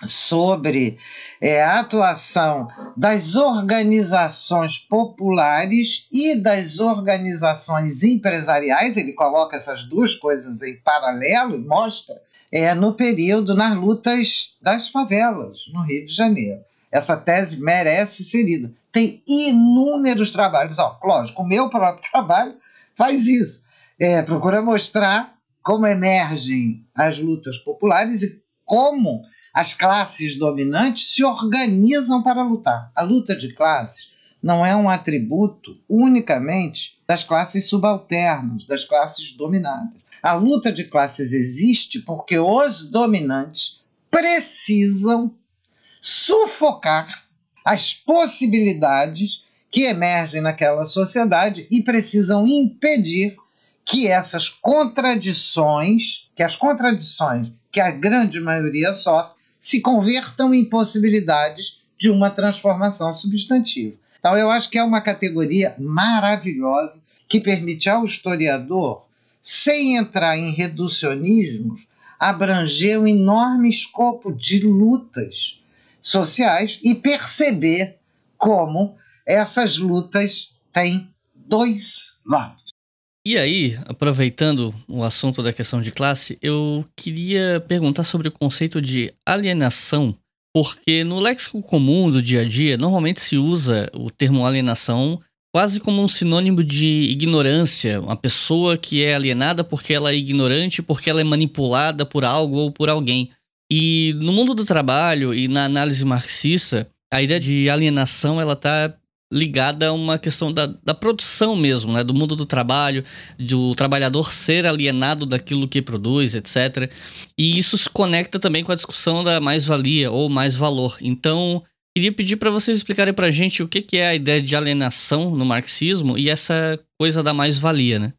sobre é, a atuação das organizações populares e das organizações empresariais, ele coloca essas duas coisas em paralelo e mostra, é, no período nas lutas das favelas, no Rio de Janeiro. Essa tese merece ser lida. Tem inúmeros trabalhos. Ó, lógico, o meu próprio trabalho faz isso. É, procura mostrar como emergem as lutas populares e como as classes dominantes se organizam para lutar. A luta de classes não é um atributo unicamente das classes subalternas, das classes dominadas. A luta de classes existe porque os dominantes precisam sufocar as possibilidades que emergem naquela sociedade e precisam impedir que essas contradições, que as contradições que a grande maioria sofre, se convertam em possibilidades de uma transformação substantiva. Então, eu acho que é uma categoria maravilhosa que permite ao historiador, sem entrar em reducionismos, abranger um enorme escopo de lutas sociais e perceber como essas lutas têm dois lados. E aí, aproveitando o assunto da questão de classe, eu queria perguntar sobre o conceito de alienação, porque no léxico comum do dia a dia, normalmente se usa o termo alienação quase como um sinônimo de ignorância, uma pessoa que é alienada porque ela é ignorante, porque ela é manipulada por algo ou por alguém. E no mundo do trabalho e na análise marxista, a ideia de alienação ela está ligada a uma questão da, da produção mesmo, né? Do mundo do trabalho, do trabalhador ser alienado daquilo que produz, etc. E isso se conecta também com a discussão da mais-valia ou mais-valor. Então, queria pedir para vocês explicarem para a gente o que, que é a ideia de alienação no marxismo e essa coisa da mais-valia, né?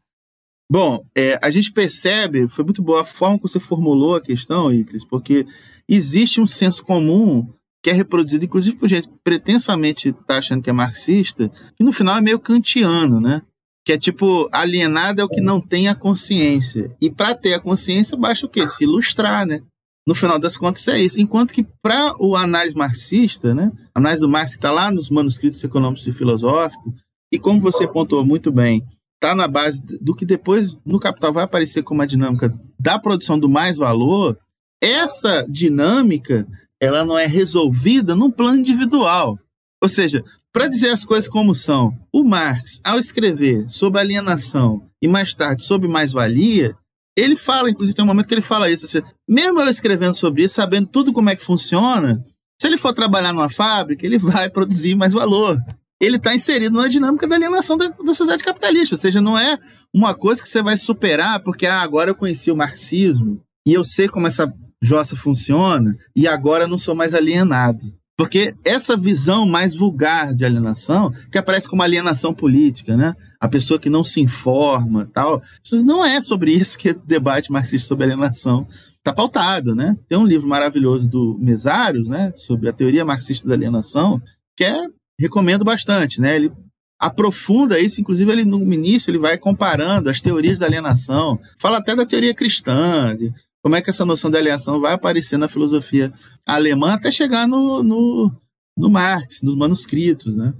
Bom, é, a gente percebe, foi muito boa a forma que você formulou a questão, Iclis, porque existe um senso comum que é reproduzido, inclusive por gente que pretensamente está achando que é marxista, que no final é meio kantiano, né? Que é tipo, alienado é o que não tem a consciência. E para ter a consciência, basta o quê? Se ilustrar, né? No final das contas, é isso. Enquanto que para o análise marxista, né? A análise do Marx está lá nos manuscritos econômicos e filosóficos, e como você pontuou muito bem, está na base do que depois no Capital vai aparecer como a dinâmica da produção do mais valor, essa dinâmica ela não é resolvida num plano individual. Ou seja, para dizer as coisas como são, o Marx, ao escrever sobre alienação e mais tarde sobre mais-valia, ele fala, inclusive tem um momento que ele fala isso, seja, mesmo eu escrevendo sobre isso, sabendo tudo como é que funciona, se ele for trabalhar numa fábrica, ele vai produzir mais valor. Ele está inserido na dinâmica da alienação da, da sociedade capitalista, ou seja, não é uma coisa que você vai superar porque ah, agora eu conheci o marxismo e eu sei como essa Jossa funciona e agora não sou mais alienado. Porque essa visão mais vulgar de alienação, que aparece como alienação política, né? A pessoa que não se informa, tal. Não é sobre isso que o debate marxista sobre alienação está pautado, né? Tem um livro maravilhoso do Mesários, né? Sobre a teoria marxista da alienação, que é, recomendo bastante, né? Ele aprofunda isso, inclusive ele no início ele vai comparando as teorias da alienação, fala até da teoria cristã, de como é que essa noção de alienação vai aparecer na filosofia alemã até chegar no, no, no Marx, nos manuscritos, né?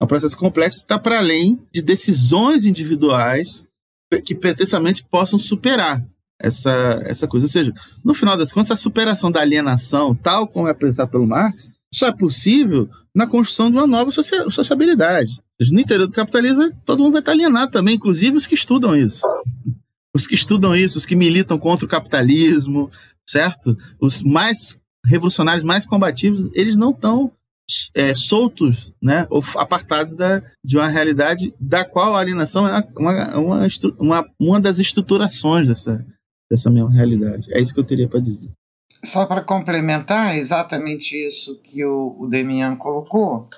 É um processo complexo está para além de decisões individuais que pretensamente possam superar essa, essa coisa. Ou seja, no final das contas, a superação da alienação, tal como é apresentada pelo Marx, só é possível na construção de uma nova sociabilidade. No interior do capitalismo, todo mundo vai estar alienado também, inclusive os que estudam isso. Os que estudam isso, os que militam contra o capitalismo, certo? Os mais revolucionários, mais combativos, eles não estão é, soltos, né, ou apartados da, de uma realidade da qual a alienação é uma, uma, uma, uma das estruturações dessa, dessa mesma realidade. É isso que eu teria para dizer. Só para complementar exatamente isso que o, o Demian colocou,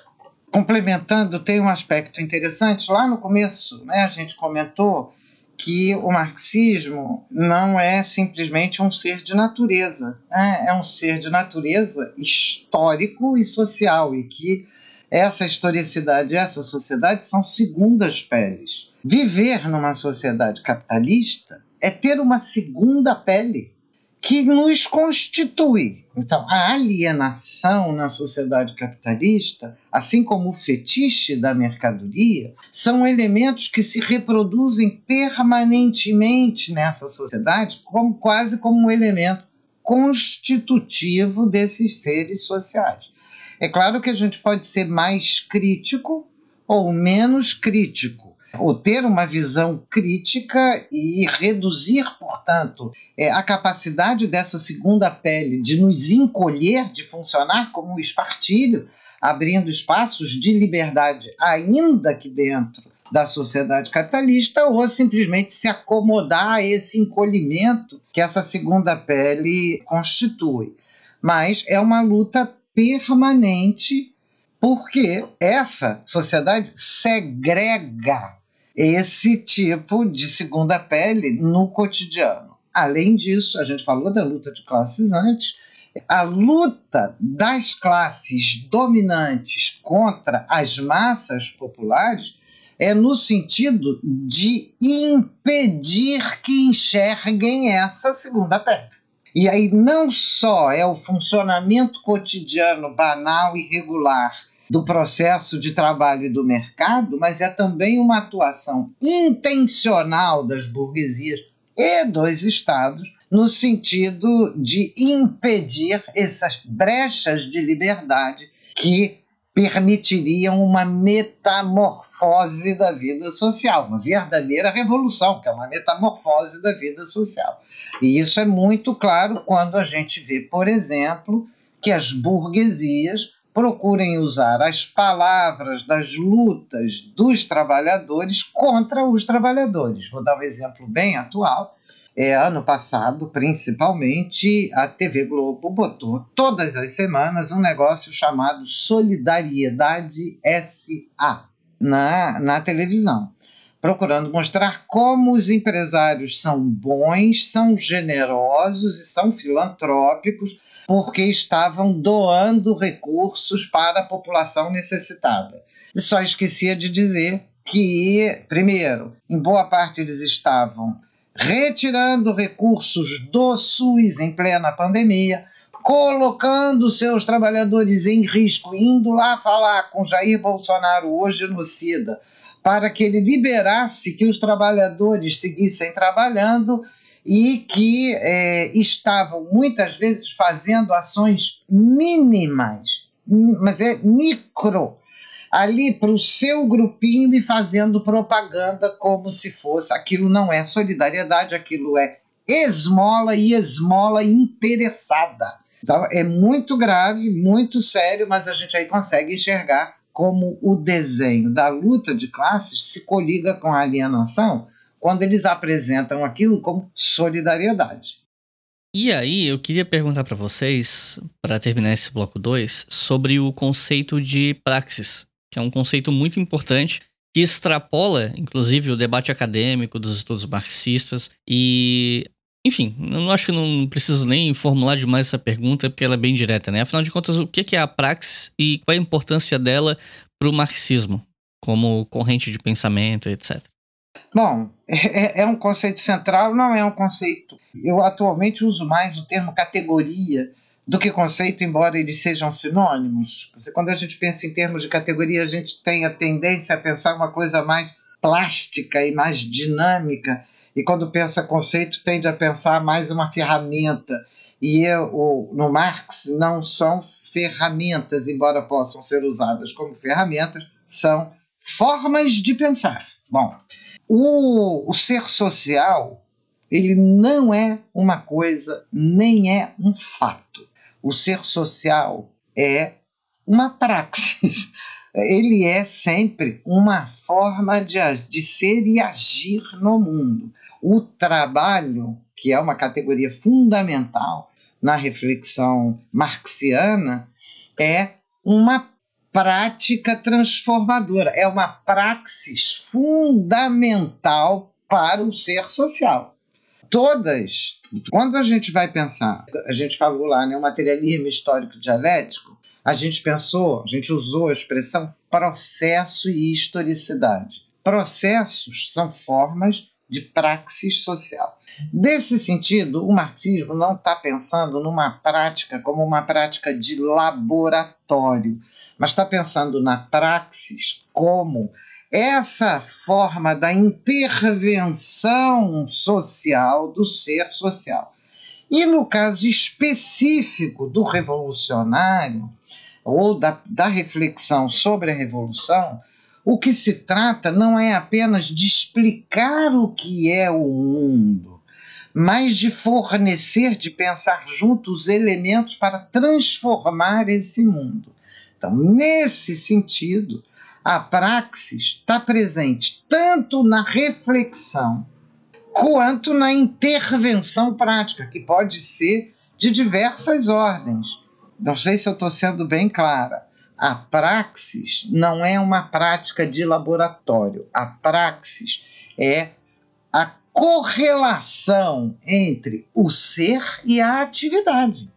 complementando, tem um aspecto interessante. Lá no começo, né, a gente comentou que o marxismo não é simplesmente um ser de natureza, né? é um ser de natureza histórico e social, e que essa historicidade e essa sociedade são segundas peles. Viver numa sociedade capitalista é ter uma segunda pele que nos constitui. Então, a alienação na sociedade capitalista, assim como o fetiche da mercadoria, são elementos que se reproduzem permanentemente nessa sociedade, como, quase como um elemento constitutivo desses seres sociais. É claro que a gente pode ser mais crítico ou menos crítico ou ter uma visão crítica e reduzir, portanto, é, a capacidade dessa segunda pele de nos encolher, de funcionar como um espartilho, abrindo espaços de liberdade, ainda que dentro da sociedade capitalista, ou simplesmente se acomodar a esse encolhimento que essa segunda pele constitui. Mas é uma luta permanente porque essa sociedade segrega esse tipo de segunda pele no cotidiano. Além disso, a gente falou da luta de classes antes, a luta das classes dominantes contra as massas populares é no sentido de impedir que enxerguem essa segunda pele. E aí não só é o funcionamento cotidiano banal e regular do processo de trabalho e do mercado, mas é também uma atuação intencional das burguesias e dos estados no sentido de impedir essas brechas de liberdade que permitiriam uma metamorfose da vida social, uma verdadeira revolução, que é uma metamorfose da vida social. E isso é muito claro quando a gente vê, por exemplo, que as burguesias procurem usar as palavras das lutas dos trabalhadores contra os trabalhadores. Vou dar um exemplo bem atual. É, ano passado, principalmente, a TV Globo botou todas as semanas um negócio chamado Solidariedade SA na, na televisão, procurando mostrar como os empresários são bons, são generosos e são filantrópicos porque estavam doando recursos para a população necessitada. E só esquecia de dizer que, primeiro, em boa parte eles estavam retirando recursos do SUS em plena pandemia, colocando seus trabalhadores em risco, indo lá falar com Jair Bolsonaro, hoje genocida, para que ele liberasse que os trabalhadores seguissem trabalhando e que é, estavam muitas vezes fazendo ações mínimas, mas é micro, ali para o seu grupinho e fazendo propaganda como se fosse. Aquilo não é solidariedade, aquilo é esmola e esmola interessada. Então, é muito grave, muito sério, mas a gente aí consegue enxergar como o desenho da luta de classes se coliga com a alienação quando eles apresentam aquilo como solidariedade. E aí, eu queria perguntar para vocês, para terminar esse bloco 2, sobre o conceito de praxis, que é um conceito muito importante que extrapola, inclusive, o debate acadêmico dos estudos marxistas e enfim, eu não acho que não preciso nem formular demais essa pergunta, porque ela é bem direta, né? Afinal de contas, o que é a praxis e qual é a importância dela para o marxismo? como corrente de pensamento, etc. Bom, é, é, um conceito central, não é um conceito. Eu atualmente uso mais o termo categoria do que conceito, embora eles sejam sinônimos. Quando a gente pensa em termos de categoria, a gente tem a tendência a pensar uma coisa mais plástica e mais dinâmica, e quando pensa conceito, tende a pensar mais uma ferramenta. E eu, no Marx não são ferramentas, embora possam ser usadas como ferramentas, são formas de pensar. Bom, o, o ser social ele não é uma coisa, nem é um fato. O ser social é uma praxis. Ele é sempre uma forma de, de ser e agir no mundo. O trabalho, que é uma categoria fundamental na reflexão marxiana, é uma prática transformadora, é uma praxis fundamental para o ser social. Todas, quando a gente vai pensar, a gente falou lá, né, o materialismo histórico dialético, a gente pensou, a gente usou a expressão processo e historicidade. Processos são formas de praxis social. Desse sentido, o marxismo não está pensando numa prática como uma prática de laboratório, mas está pensando na praxis como essa forma da intervenção social do ser social. E no caso específico do revolucionário, ou da, da reflexão sobre a revolução, o que se trata não é apenas de explicar o que é o mundo, mas de fornecer, de pensar juntos os elementos para transformar esse mundo. Então, nesse sentido, a praxis está presente tanto na reflexão quanto na intervenção prática, que pode ser de diversas ordens. Não sei se eu estou sendo bem clara. A praxis não é uma prática de laboratório. A praxis é a correlação entre o ser e a atividade.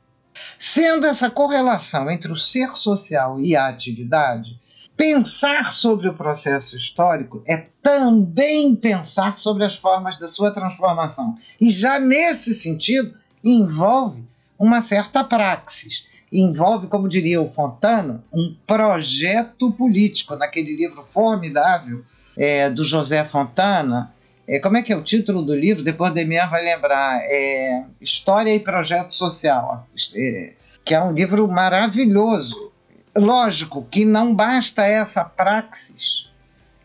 Sendo essa correlação entre o ser social e a atividade, pensar sobre o processo histórico é também pensar sobre as formas da sua transformação. E já nesse sentido, envolve uma certa praxis envolve, como diria o Fontana, um projeto político. Naquele livro formidável é, do José Fontana, como é que é o título do livro? Depois Demian vai lembrar. É, História e Projeto Social, é, que é um livro maravilhoso. Lógico que não basta essa praxis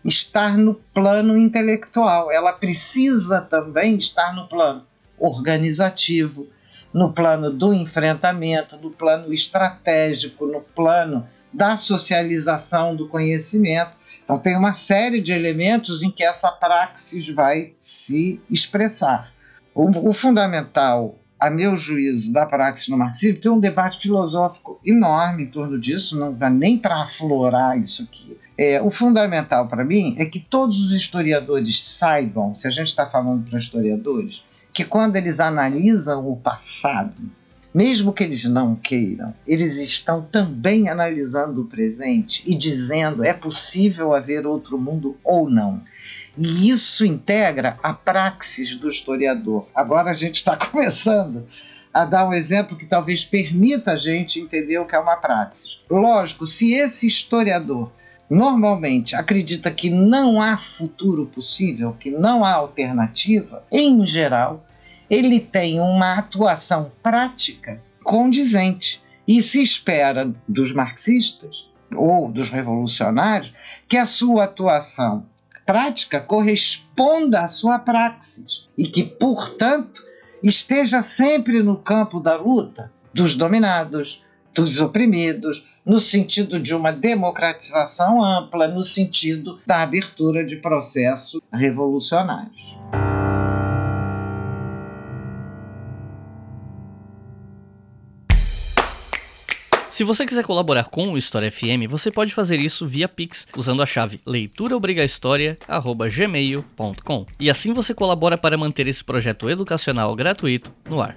estar no plano intelectual, ela precisa também estar no plano organizativo, no plano do enfrentamento, no plano estratégico, no plano da socialização do conhecimento. Então, tem uma série de elementos em que essa praxis vai se expressar. O, o fundamental, a meu juízo, da praxis no marxismo, tem um debate filosófico enorme em torno disso, não dá nem para aflorar isso aqui. É, o fundamental para mim é que todos os historiadores saibam, se a gente está falando para historiadores, que quando eles analisam o passado, mesmo que eles não queiram, eles estão também analisando o presente e dizendo é possível haver outro mundo ou não. E isso integra a praxis do historiador. Agora a gente está começando a dar um exemplo que talvez permita a gente entender o que é uma praxis. Lógico, se esse historiador normalmente acredita que não há futuro possível, que não há alternativa, em geral, ele tem uma atuação prática condizente. E se espera dos marxistas ou dos revolucionários que a sua atuação prática corresponda à sua praxis e que, portanto, esteja sempre no campo da luta dos dominados, dos oprimidos, no sentido de uma democratização ampla, no sentido da abertura de processos revolucionários. Se você quiser colaborar com o História FM, você pode fazer isso via Pix usando a chave leituraobrigahistoria@gmail.com. E assim você colabora para manter esse projeto educacional gratuito no ar.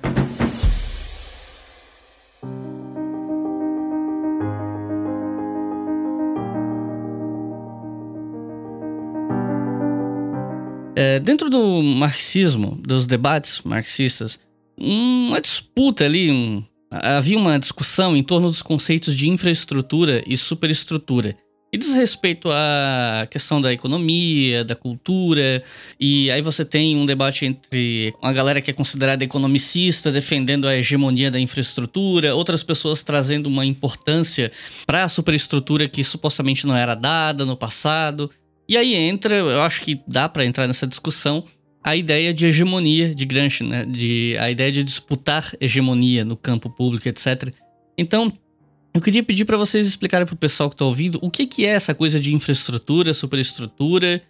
É, dentro do marxismo, dos debates marxistas, uma disputa ali, um, havia uma discussão em torno dos conceitos de infraestrutura e superestrutura. E diz respeito à questão da economia, da cultura, e aí você tem um debate entre uma galera que é considerada economicista defendendo a hegemonia da infraestrutura, outras pessoas trazendo uma importância para a superestrutura que supostamente não era dada no passado. E aí entra, eu acho que dá para entrar nessa discussão, a ideia de hegemonia de Gramsci, né? De, a ideia de disputar hegemonia no campo público, etc. Então, eu queria pedir para vocês explicarem para o pessoal que está ouvindo o que, que é essa coisa de infraestrutura, superestrutura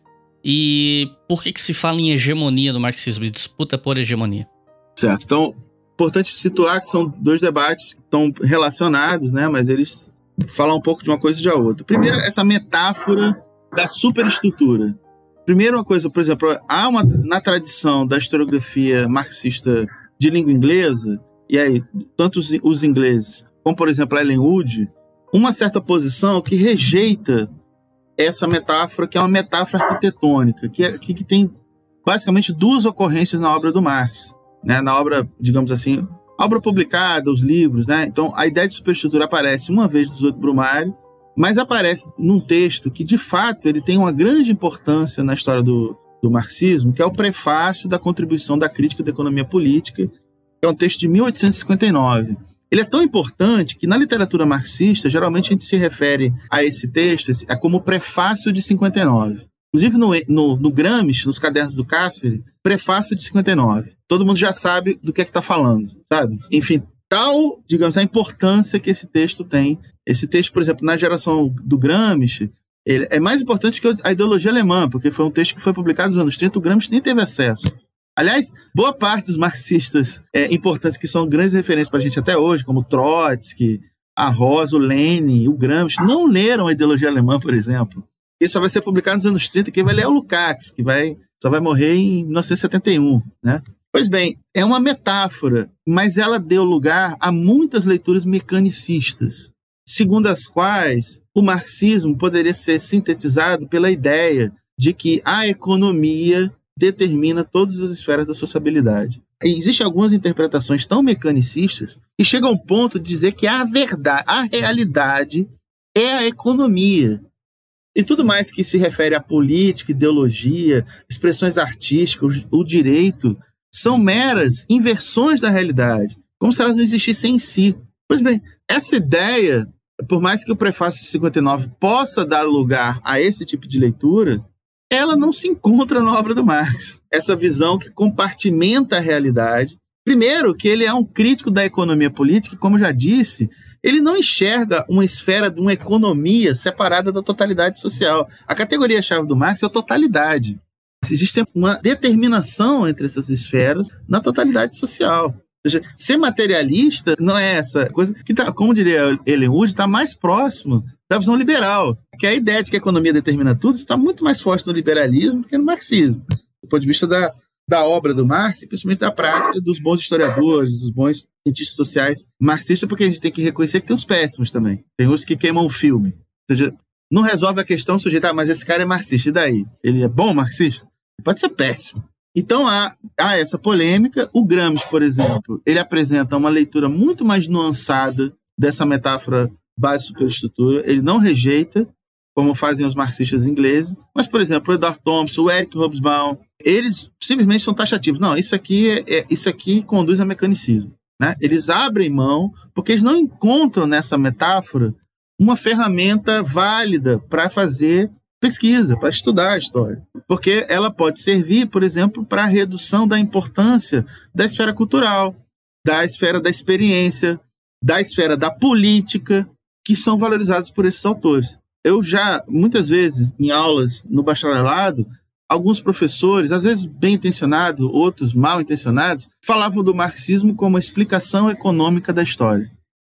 e por que, que se fala em hegemonia no marxismo, e disputa por hegemonia. Certo. Então, importante situar que são dois debates que estão relacionados, né? Mas eles falam um pouco de uma coisa e de outra. Primeiro, essa metáfora da superestrutura. Primeiro, uma coisa, por exemplo, há uma na tradição da historiografia marxista de língua inglesa, e aí, tanto os, os ingleses como por exemplo Ellen Wood, uma certa posição que rejeita essa metáfora, que é uma metáfora arquitetônica, que, é, que, que tem basicamente duas ocorrências na obra do Marx. Né? Na obra, digamos assim, obra publicada, os livros. Né? Então, a ideia de superestrutura aparece uma vez no 18 Brumário, mas aparece num texto que, de fato, ele tem uma grande importância na história do, do marxismo, que é o prefácio da contribuição da crítica da economia política, que é um texto de 1859. Ele é tão importante que na literatura marxista, geralmente a gente se refere a esse texto é como prefácio de 59. Inclusive no, no, no Gramsci, nos cadernos do Cáceres, prefácio de 59. Todo mundo já sabe do que é que está falando, sabe? Enfim, tal, digamos, a importância que esse texto tem. Esse texto, por exemplo, na geração do Gramsci, ele é mais importante que a ideologia alemã, porque foi um texto que foi publicado nos anos 30, o Gramsci nem teve acesso. Aliás, boa parte dos marxistas é, importantes que são grandes referências para a gente até hoje, como Trotsky, a Rosa, o Lenin, o Gramsci, não leram a ideologia alemã, por exemplo. Isso só vai ser publicado nos anos 30, quem vai ler é o Lukács, que vai, só vai morrer em 1971, né? Pois bem, é uma metáfora, mas ela deu lugar a muitas leituras mecanicistas, segundo as quais o marxismo poderia ser sintetizado pela ideia de que a economia determina todas as esferas da sociabilidade. Existem algumas interpretações tão mecanicistas que chegam ao ponto de dizer que a verdade, a realidade é a economia. E tudo mais que se refere à política, ideologia, expressões artísticas, o direito, são meras inversões da realidade, como se elas não existissem em si. Pois bem, essa ideia, por mais que o prefácio de 59 possa dar lugar a esse tipo de leitura, ela não se encontra na obra do Marx. Essa visão que compartimenta a realidade. Primeiro, que ele é um crítico da economia política, e, como já disse, ele não enxerga uma esfera de uma economia separada da totalidade social. A categoria-chave do Marx é a totalidade. Existe uma determinação entre essas esferas na totalidade social. Ou seja, ser materialista não é essa coisa que, tá, como diria Ellen Wood, está mais próximo da visão liberal. Que a ideia de que a economia determina tudo está muito mais forte no liberalismo do que no marxismo. Do ponto de vista da, da obra do Marx, e principalmente da prática dos bons historiadores, dos bons cientistas sociais marxistas, porque a gente tem que reconhecer que tem os péssimos também. Tem os que queimam o filme. Ou seja, não resolve a questão do sujeito, ah, mas esse cara é marxista, e daí? Ele é bom marxista? Pode ser péssimo. Então há, há essa polêmica. O Gramsci, por exemplo, ele apresenta uma leitura muito mais nuançada dessa metáfora base superestrutura. Ele não rejeita, como fazem os marxistas ingleses. Mas, por exemplo, o Edward Thompson, o Eric Hobsbawm, eles simplesmente são taxativos. Não, isso aqui, é, é, isso aqui conduz a mecanicismo. Né? Eles abrem mão porque eles não encontram nessa metáfora uma ferramenta válida para fazer pesquisa, para estudar a história. Porque ela pode servir, por exemplo, para a redução da importância da esfera cultural, da esfera da experiência, da esfera da política, que são valorizados por esses autores. Eu já, muitas vezes, em aulas no bacharelado, alguns professores, às vezes bem intencionados, outros mal intencionados, falavam do marxismo como uma explicação econômica da história.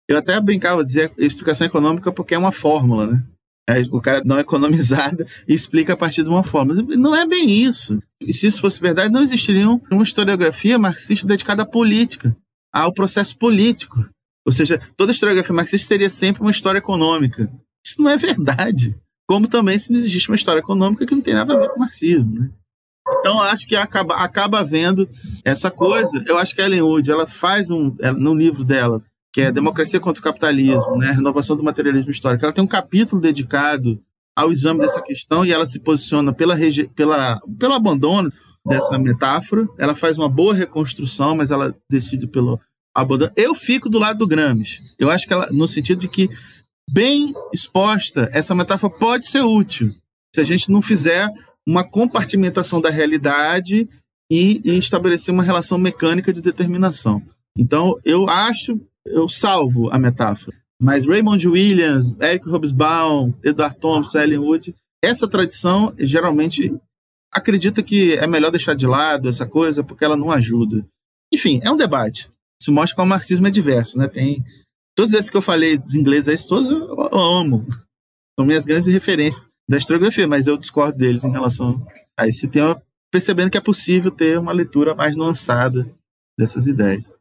Eu até brincava dizer explicação econômica porque é uma fórmula, né? É, o cara não economizada e explica a partir de uma forma. Não é bem isso. E se isso fosse verdade, não existiria uma historiografia marxista dedicada à política, ao processo político. Ou seja, toda historiografia marxista seria sempre uma história econômica. Isso não é verdade. Como também se não existe uma história econômica que não tem nada a ver com o marxismo. Né? Então, acho que acaba, acaba vendo essa coisa. Eu acho que a Ellen Wood, ela faz um, é, no livro dela, que é Democracia contra o Capitalismo, né, Renovação do Materialismo Histórico, ela tem um capítulo dedicado ao exame dessa questão e ela se posiciona pela, pela, pelo abandono dessa metáfora. Ela faz uma boa reconstrução, mas ela decide pelo abandono. Eu fico do lado do Gramsci. Eu acho que ela, no sentido de que, bem exposta, essa metáfora pode ser útil se a gente não fizer uma compartimentação da realidade e, e estabelecer uma relação mecânica de determinação. Então, eu acho, eu salvo a metáfora. Mas Raymond Williams, Eric Hobsbawm, Edward Thompson, Ellen Wood, essa tradição geralmente acredita que é melhor deixar de lado essa coisa porque ela não ajuda. Enfim, é um debate. Isso mostra que o marxismo é diverso, né? Tem todos esses que eu falei, dos ingleses, todos eu, eu amo. São minhas grandes referências da historiografia, mas eu discordo deles em relação a esse tema, percebendo que é possível ter uma leitura mais nuançada dessas ideias.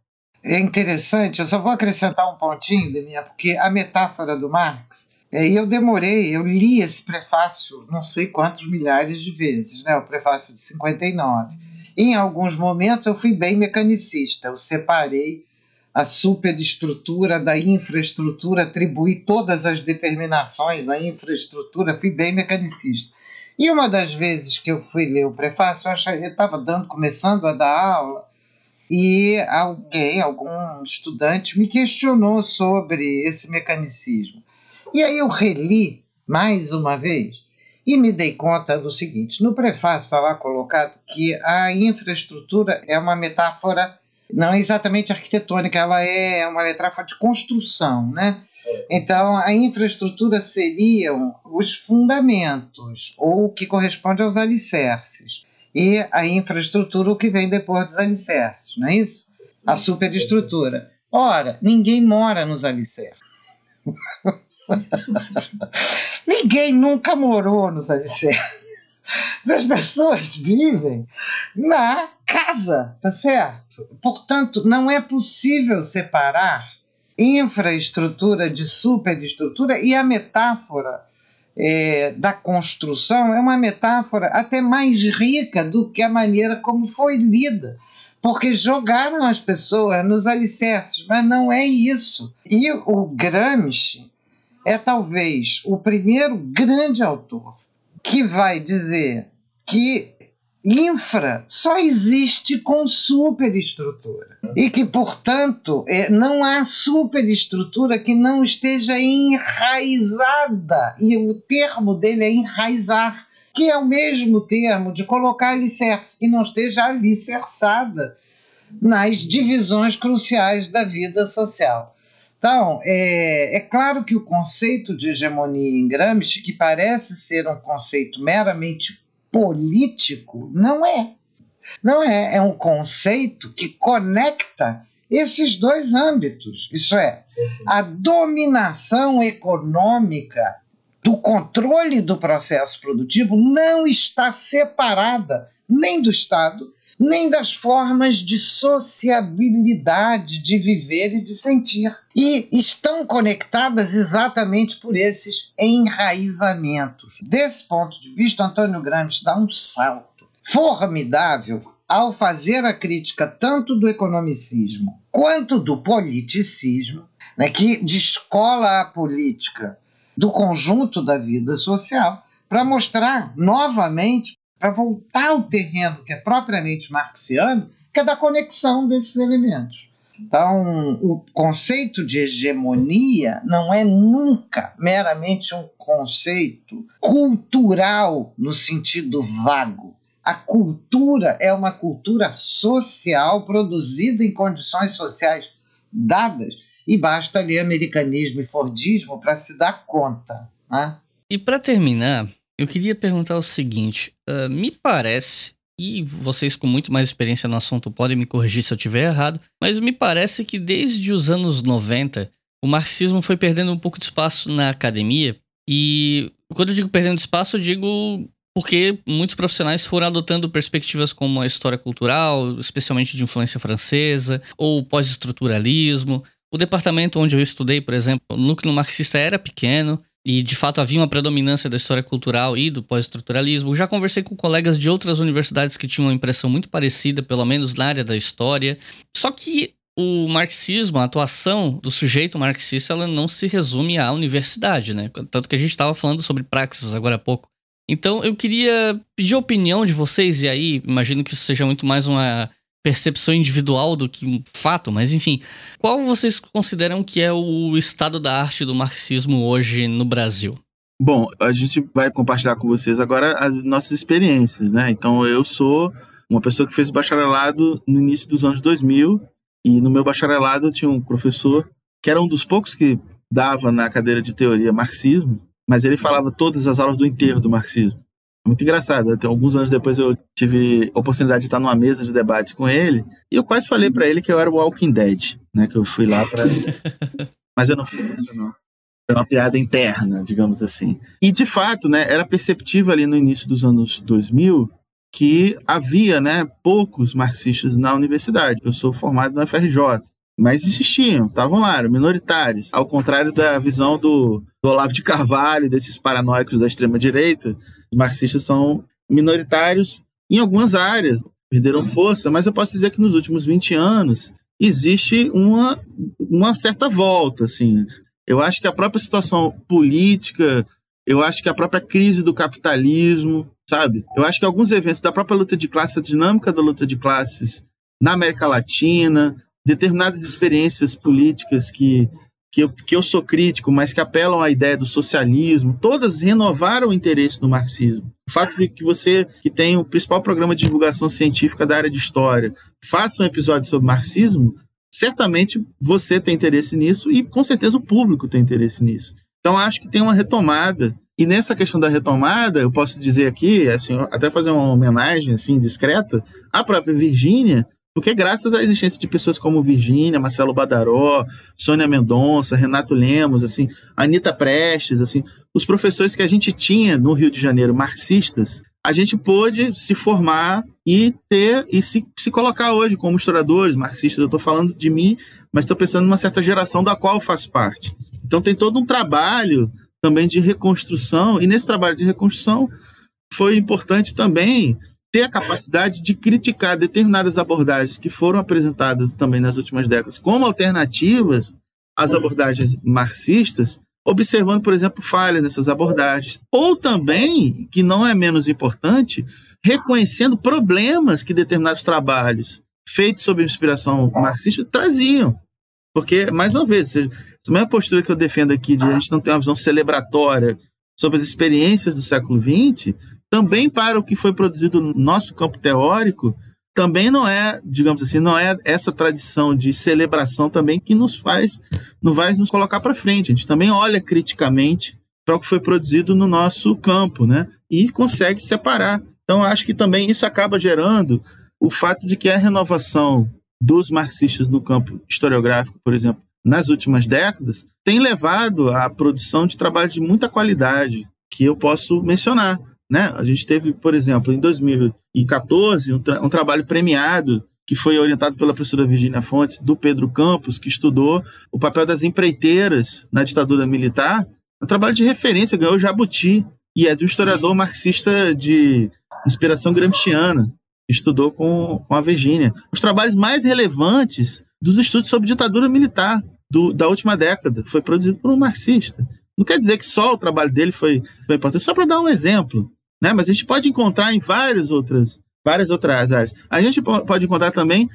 É interessante, eu só vou acrescentar um pontinho, Deninha, porque a metáfora do Marx, é, eu demorei, eu li esse prefácio não sei quantos milhares de vezes, né, o prefácio de 59. Em alguns momentos eu fui bem mecanicista, eu separei a superestrutura da infraestrutura, atribuí todas as determinações à infraestrutura, fui bem mecanicista. E uma das vezes que eu fui ler o prefácio, eu estava dando, começando a dar aula, e alguém, algum estudante, me questionou sobre esse mecanicismo. E aí eu reli mais uma vez e me dei conta do seguinte: no prefácio está lá colocado que a infraestrutura é uma metáfora não é exatamente arquitetônica, ela é uma metáfora de construção, né? Então, a infraestrutura seriam os fundamentos, ou o que corresponde aos alicerces. E a infraestrutura, o que vem depois dos alicerces, não é isso? A superestrutura. Ora, ninguém mora nos alicerces. ninguém nunca morou nos alicerces. As pessoas vivem na casa, tá certo? Portanto, não é possível separar infraestrutura de superestrutura e a metáfora é, da construção é uma metáfora até mais rica do que a maneira como foi lida. Porque jogaram as pessoas nos alicerces, mas não é isso. E o Gramsci é talvez o primeiro grande autor que vai dizer que infra só existe com superestrutura e que, portanto, é, não há superestrutura que não esteja enraizada. E o termo dele é enraizar, que é o mesmo termo de colocar alicerce, que não esteja alicerçada nas divisões cruciais da vida social. Então, é, é, claro que o conceito de hegemonia em Gramsci, que parece ser um conceito meramente político, não é. Não é. É um conceito que conecta esses dois âmbitos. Isso é, a dominação econômica do controle do processo produtivo não está separada nem do Estado nem das formas de sociabilidade, de viver e de sentir. E estão conectadas exatamente por esses enraizamentos. Desse ponto de vista, Antônio Gramsci dá um salto formidável ao fazer a crítica tanto do economicismo quanto do politicismo, né, que descola a política do conjunto da vida social, para mostrar novamente para voltar ao terreno que é propriamente marxiano, que é da conexão desses elementos. Então, o conceito de hegemonia não é nunca meramente um conceito cultural no sentido vago. A cultura é uma cultura social produzida em condições sociais dadas, e basta ler americanismo e fordismo para se dar conta. Né? E para terminar, eu queria perguntar o seguinte: uh, me parece, e vocês com muito mais experiência no assunto podem me corrigir se eu estiver errado, mas me parece que desde os anos 90 o marxismo foi perdendo um pouco de espaço na academia. E quando eu digo perdendo espaço, eu digo porque muitos profissionais foram adotando perspectivas como a história cultural, especialmente de influência francesa, ou pós-estruturalismo. O departamento onde eu estudei, por exemplo, o núcleo marxista era pequeno, e de fato havia uma predominância da história cultural e do pós-estruturalismo. Já conversei com colegas de outras universidades que tinham uma impressão muito parecida, pelo menos na área da história. Só que o marxismo, a atuação do sujeito marxista, ela não se resume à universidade, né? Tanto que a gente estava falando sobre praxis agora há pouco. Então eu queria pedir a opinião de vocês, e aí imagino que isso seja muito mais uma percepção individual do que um fato, mas enfim, qual vocês consideram que é o estado da arte do marxismo hoje no Brasil? Bom, a gente vai compartilhar com vocês agora as nossas experiências, né? Então, eu sou uma pessoa que fez bacharelado no início dos anos 2000 e no meu bacharelado tinha um professor que era um dos poucos que dava na cadeira de teoria marxismo, mas ele falava todas as aulas do enterro do marxismo. Muito engraçado. Até alguns anos depois eu tive a oportunidade de estar numa mesa de debates com ele e eu quase falei para ele que eu era o Walking Dead, né? Que eu fui lá para. Mas eu não fiz isso, não. Foi uma piada interna, digamos assim. E de fato, né? Era perceptível ali no início dos anos 2000 que havia, né? Poucos marxistas na universidade. Eu sou formado na FRJ. Mas existiam, estavam lá, eram minoritários. Ao contrário da visão do, do Olavo de Carvalho, desses paranoicos da extrema-direita, os marxistas são minoritários em algumas áreas, perderam força, mas eu posso dizer que nos últimos 20 anos existe uma, uma certa volta, assim. Eu acho que a própria situação política, eu acho que a própria crise do capitalismo, sabe? Eu acho que alguns eventos da própria luta de classes, a dinâmica da luta de classes na América Latina, determinadas experiências políticas que, que, eu, que eu sou crítico, mas que apelam à ideia do socialismo, todas renovaram o interesse no marxismo. O fato de que você, que tem o principal programa de divulgação científica da área de história, faça um episódio sobre marxismo, certamente você tem interesse nisso e com certeza o público tem interesse nisso. Então acho que tem uma retomada e nessa questão da retomada, eu posso dizer aqui, assim, até fazer uma homenagem assim discreta à própria Virgínia, porque graças à existência de pessoas como Virgínia, Marcelo Badaró, Sônia Mendonça, Renato Lemos, assim, Anitta Prestes, assim, os professores que a gente tinha no Rio de Janeiro, marxistas, a gente pôde se formar e ter e se, se colocar hoje como historiadores marxistas. Eu estou falando de mim, mas estou pensando numa certa geração da qual eu faço parte. Então tem todo um trabalho também de reconstrução, e nesse trabalho de reconstrução foi importante também ter a capacidade de criticar determinadas abordagens que foram apresentadas também nas últimas décadas como alternativas às abordagens marxistas, observando, por exemplo, falhas nessas abordagens. Ou também, que não é menos importante, reconhecendo problemas que determinados trabalhos feitos sob inspiração marxista traziam. Porque, mais uma vez, essa mesma postura que eu defendo aqui de a gente não ter uma visão celebratória sobre as experiências do século XX, também para o que foi produzido no nosso campo teórico, também não é, digamos assim, não é essa tradição de celebração também que nos faz, não vai nos colocar para frente. A gente também olha criticamente para o que foi produzido no nosso campo, né? E consegue separar. Então, acho que também isso acaba gerando o fato de que a renovação dos marxistas no campo historiográfico, por exemplo, nas últimas décadas, tem levado à produção de trabalho de muita qualidade, que eu posso mencionar. Né? A gente teve, por exemplo, em 2014, um, tra um trabalho premiado que foi orientado pela professora Virginia Fontes, do Pedro Campos, que estudou o papel das empreiteiras na ditadura militar. Um trabalho de referência, ganhou o Jabuti, e é do historiador marxista de inspiração gramsciana, que estudou com, com a Virginia. Os trabalhos mais relevantes dos estudos sobre ditadura militar do, da última década foi produzido por um marxista. Não quer dizer que só o trabalho dele foi, foi importante, só para dar um exemplo né? Mas a gente pode encontrar em várias outras, várias outras áreas. A gente pode encontrar também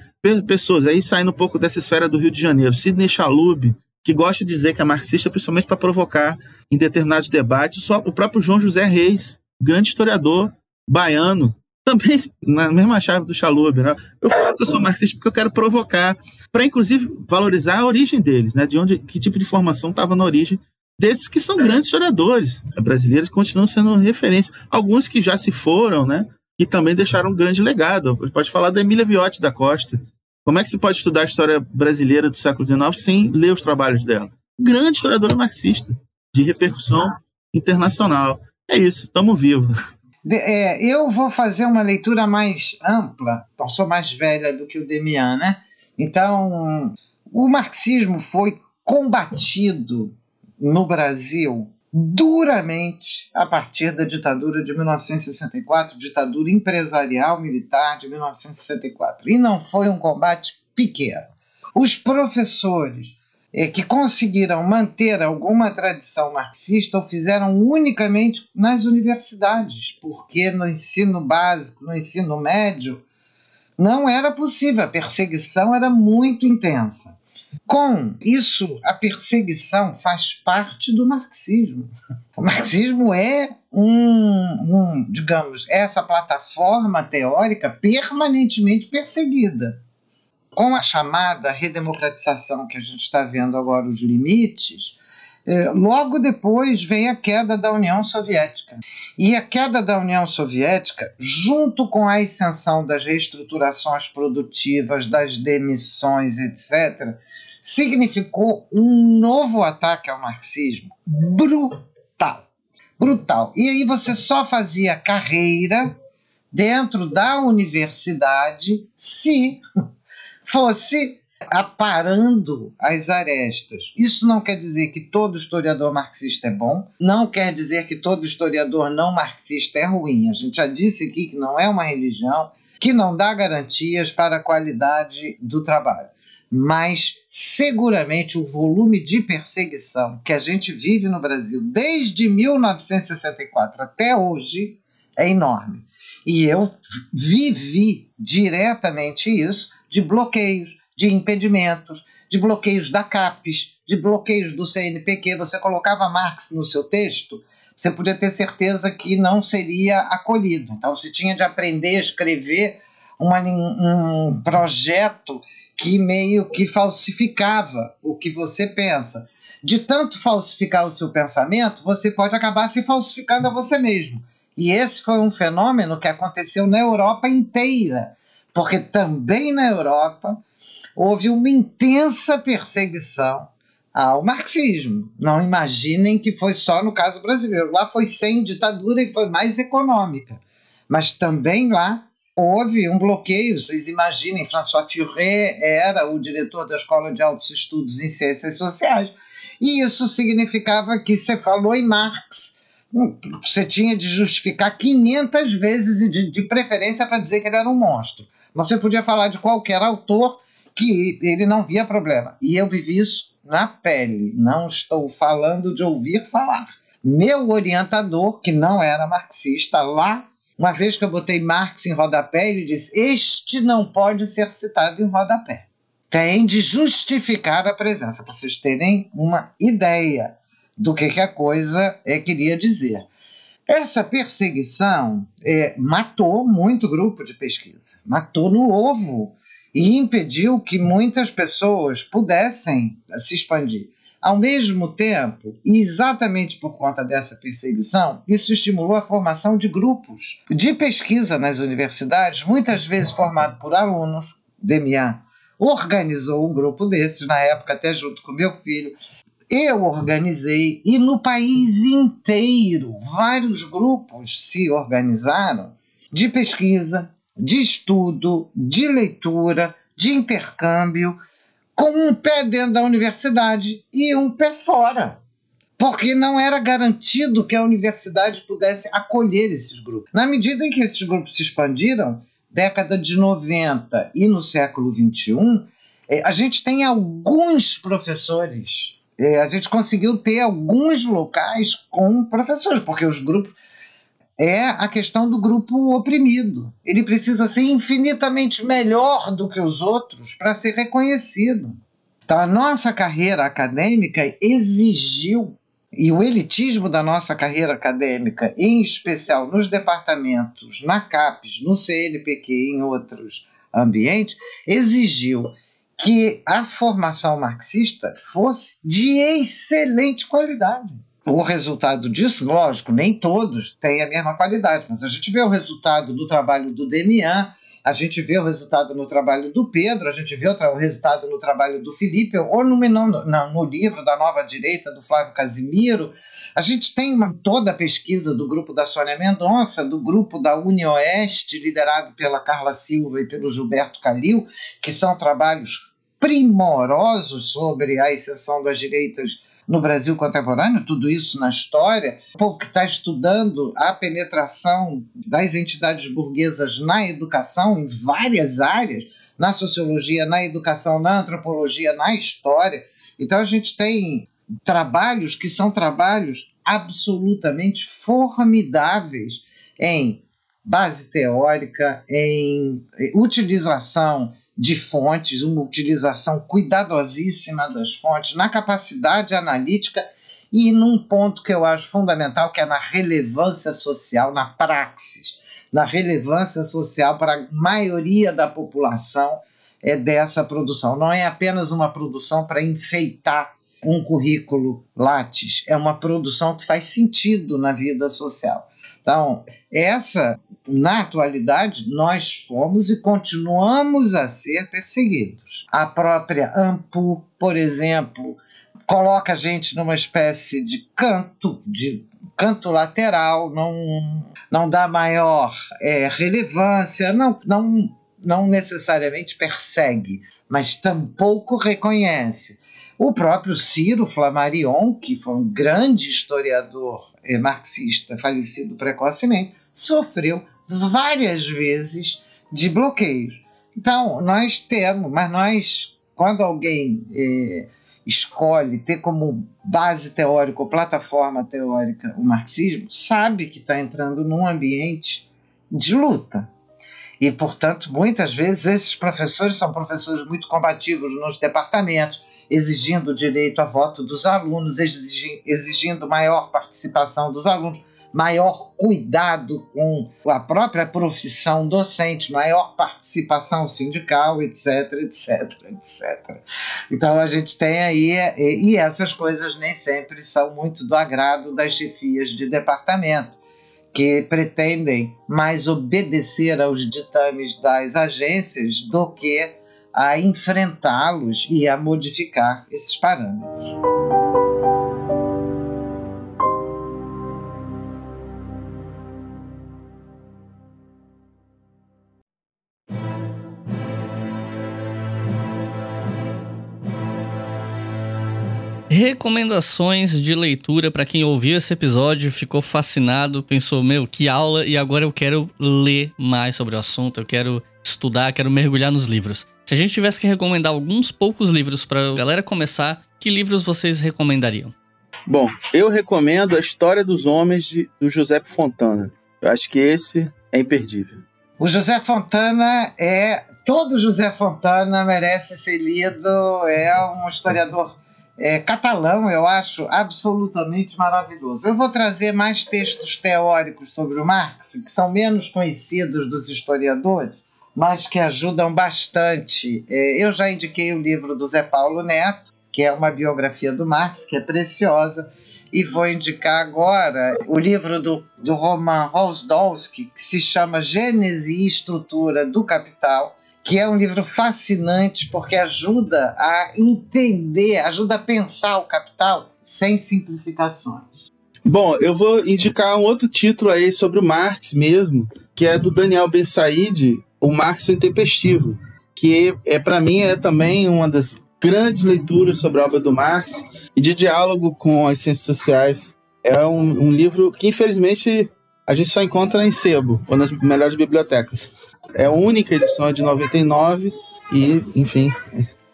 pessoas aí saindo um pouco dessa esfera do Rio de Janeiro. Sidney Chalub, que gosta de dizer que é marxista principalmente para provocar em determinados debates. Só o próprio João José Reis, grande historiador baiano, também na mesma chave do Chalub, né? Eu falo que eu sou marxista porque eu quero provocar, para inclusive valorizar a origem deles, né? De onde, que tipo de formação estava na origem desses que são grandes historiadores brasileiros continuam sendo referência. Alguns que já se foram, né? Que também deixaram um grande legado. Pode falar da Emília Viotti da Costa. Como é que se pode estudar a história brasileira do século XIX sem ler os trabalhos dela? Grande historiadora marxista, de repercussão internacional. É isso, estamos vivos. É, eu vou fazer uma leitura mais ampla, sou mais velha do que o Demian, né? Então, o marxismo foi combatido no Brasil duramente a partir da ditadura de 1964, ditadura empresarial militar de 1964. E não foi um combate pequeno. Os professores é, que conseguiram manter alguma tradição marxista o fizeram unicamente nas universidades, porque no ensino básico, no ensino médio, não era possível, a perseguição era muito intensa. Com isso, a perseguição faz parte do marxismo. O marxismo é um, um digamos, essa plataforma teórica permanentemente perseguida com a chamada redemocratização que a gente está vendo agora, os limites, logo depois vem a queda da União Soviética. E a queda da União Soviética, junto com a ascensão das reestruturações produtivas, das demissões, etc., significou um novo ataque ao marxismo brutal. Brutal. E aí você só fazia carreira dentro da universidade se fosse aparando as arestas. Isso não quer dizer que todo historiador marxista é bom, não quer dizer que todo historiador não marxista é ruim. A gente já disse aqui que não é uma religião que não dá garantias para a qualidade do trabalho. Mas seguramente o volume de perseguição que a gente vive no Brasil desde 1964 até hoje é enorme. E eu vivi diretamente isso de bloqueios, de impedimentos, de bloqueios da CAPES, de bloqueios do CNPq. Você colocava Marx no seu texto, você podia ter certeza que não seria acolhido. Então, você tinha de aprender a escrever uma, um projeto que meio que falsificava o que você pensa. De tanto falsificar o seu pensamento, você pode acabar se falsificando a você mesmo. E esse foi um fenômeno que aconteceu na Europa inteira porque também na Europa houve uma intensa perseguição ao marxismo. Não imaginem que foi só no caso brasileiro. Lá foi sem ditadura e foi mais econômica. Mas também lá houve um bloqueio. Vocês imaginem, François Furet era o diretor da Escola de Altos Estudos em Ciências Sociais. E isso significava que você falou em Marx. Você tinha de justificar 500 vezes de, de preferência para dizer que ele era um monstro. Você podia falar de qualquer autor que ele não via problema. E eu vivi isso na pele, não estou falando de ouvir falar. Meu orientador, que não era marxista, lá, uma vez que eu botei Marx em rodapé, ele disse: Este não pode ser citado em rodapé. Tem de justificar a presença, para vocês terem uma ideia do que, que a coisa é, queria dizer. Essa perseguição é, matou muito grupo de pesquisa, matou no ovo e impediu que muitas pessoas pudessem se expandir. Ao mesmo tempo, e exatamente por conta dessa perseguição, isso estimulou a formação de grupos de pesquisa nas universidades, muitas vezes formado por alunos. Demian organizou um grupo desses, na época até junto com meu filho, eu organizei e no país inteiro vários grupos se organizaram de pesquisa, de estudo, de leitura, de intercâmbio, com um pé dentro da universidade e um pé fora. Porque não era garantido que a universidade pudesse acolher esses grupos. Na medida em que esses grupos se expandiram, década de 90 e no século 21, eh, a gente tem alguns professores é, a gente conseguiu ter alguns locais com professores, porque os grupos. É a questão do grupo oprimido. Ele precisa ser infinitamente melhor do que os outros para ser reconhecido. Então, a nossa carreira acadêmica exigiu, e o elitismo da nossa carreira acadêmica, em especial nos departamentos, na CAPES, no CNPq e em outros ambientes, exigiu que a formação marxista fosse de excelente qualidade. O resultado disso, lógico, nem todos têm a mesma qualidade, mas a gente vê o resultado do trabalho do Demian, a gente vê o resultado no trabalho do Pedro, a gente vê o, resultado no trabalho do Felipe, ou no, no, no livro da Nova Direita, do Flávio Casimiro, a gente tem uma, toda a pesquisa do grupo da Sônia Mendonça, do grupo da UniOeste, liderado pela Carla Silva e pelo Gilberto Calil, que são trabalhos primorosos sobre a exceção das direitas no Brasil contemporâneo, tudo isso na história, o povo que está estudando a penetração das entidades burguesas na educação, em várias áreas, na sociologia, na educação, na antropologia, na história. Então a gente tem trabalhos que são trabalhos absolutamente formidáveis em base teórica, em utilização de fontes, uma utilização cuidadosíssima das fontes, na capacidade analítica e num ponto que eu acho fundamental, que é na relevância social, na praxis, na relevância social para a maioria da população é dessa produção. Não é apenas uma produção para enfeitar um currículo Lattes, é uma produção que faz sentido na vida social. Então, essa, na atualidade, nós fomos e continuamos a ser perseguidos. A própria AMPU, por exemplo, coloca a gente numa espécie de canto, de canto lateral, não, não dá maior é, relevância, não, não, não necessariamente persegue, mas tampouco reconhece. O próprio Ciro Flammarion, que foi um grande historiador é, marxista falecido precocemente, sofreu várias vezes de bloqueios. Então, nós temos, mas nós, quando alguém é, escolhe ter como base teórica ou plataforma teórica o marxismo, sabe que está entrando num ambiente de luta. E, portanto, muitas vezes esses professores são professores muito combativos nos departamentos, exigindo o direito a voto dos alunos, exigindo maior participação dos alunos, maior cuidado com a própria profissão docente, maior participação sindical, etc, etc, etc. Então a gente tem aí, e essas coisas nem sempre são muito do agrado das chefias de departamento, que pretendem mais obedecer aos ditames das agências do que a enfrentá-los e a modificar esses parâmetros. Recomendações de leitura para quem ouviu esse episódio, ficou fascinado, pensou, meu, que aula, e agora eu quero ler mais sobre o assunto, eu quero estudar, quero mergulhar nos livros. Se a gente tivesse que recomendar alguns poucos livros para a galera começar, que livros vocês recomendariam? Bom, eu recomendo A História dos Homens de, do José Fontana. Eu acho que esse é imperdível. O José Fontana é. Todo José Fontana merece ser lido, é um historiador é, catalão, eu acho absolutamente maravilhoso. Eu vou trazer mais textos teóricos sobre o Marx, que são menos conhecidos dos historiadores, mas que ajudam bastante. É, eu já indiquei o livro do Zé Paulo Neto, que é uma biografia do Marx, que é preciosa, e vou indicar agora o livro do, do Roman Rosdolski, que se chama Gênese e Estrutura do Capital, que é um livro fascinante porque ajuda a entender, ajuda a pensar o capital sem simplificações. Bom, eu vou indicar um outro título aí sobre o Marx mesmo, que é do Daniel Ben Said, o Marx Intempestivo, que é para mim é também uma das grandes leituras sobre a obra do Marx e de diálogo com as ciências sociais. É um, um livro que infelizmente a gente só encontra em sebo ou nas melhores bibliotecas. É a única edição é de 99 e, enfim,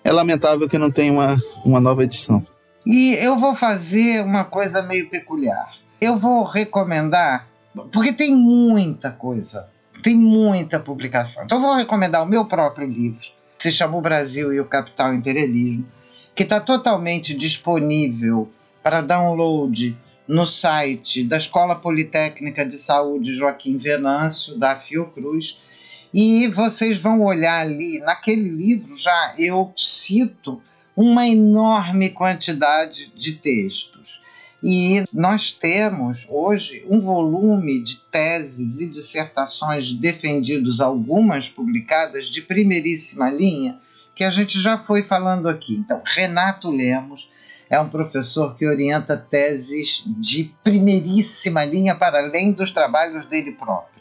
é lamentável que não tenha uma, uma nova edição. E eu vou fazer uma coisa meio peculiar. Eu vou recomendar, porque tem muita coisa tem muita publicação. Então, vou recomendar o meu próprio livro, que se chama O Brasil e o Capital Imperialismo, que está totalmente disponível para download no site da Escola Politécnica de Saúde Joaquim Venâncio, da Fiocruz. E vocês vão olhar ali, naquele livro já eu cito uma enorme quantidade de textos. E nós temos hoje um volume de teses e dissertações defendidos, algumas publicadas de primeiríssima linha, que a gente já foi falando aqui. Então, Renato Lemos é um professor que orienta teses de primeiríssima linha para além dos trabalhos dele próprio.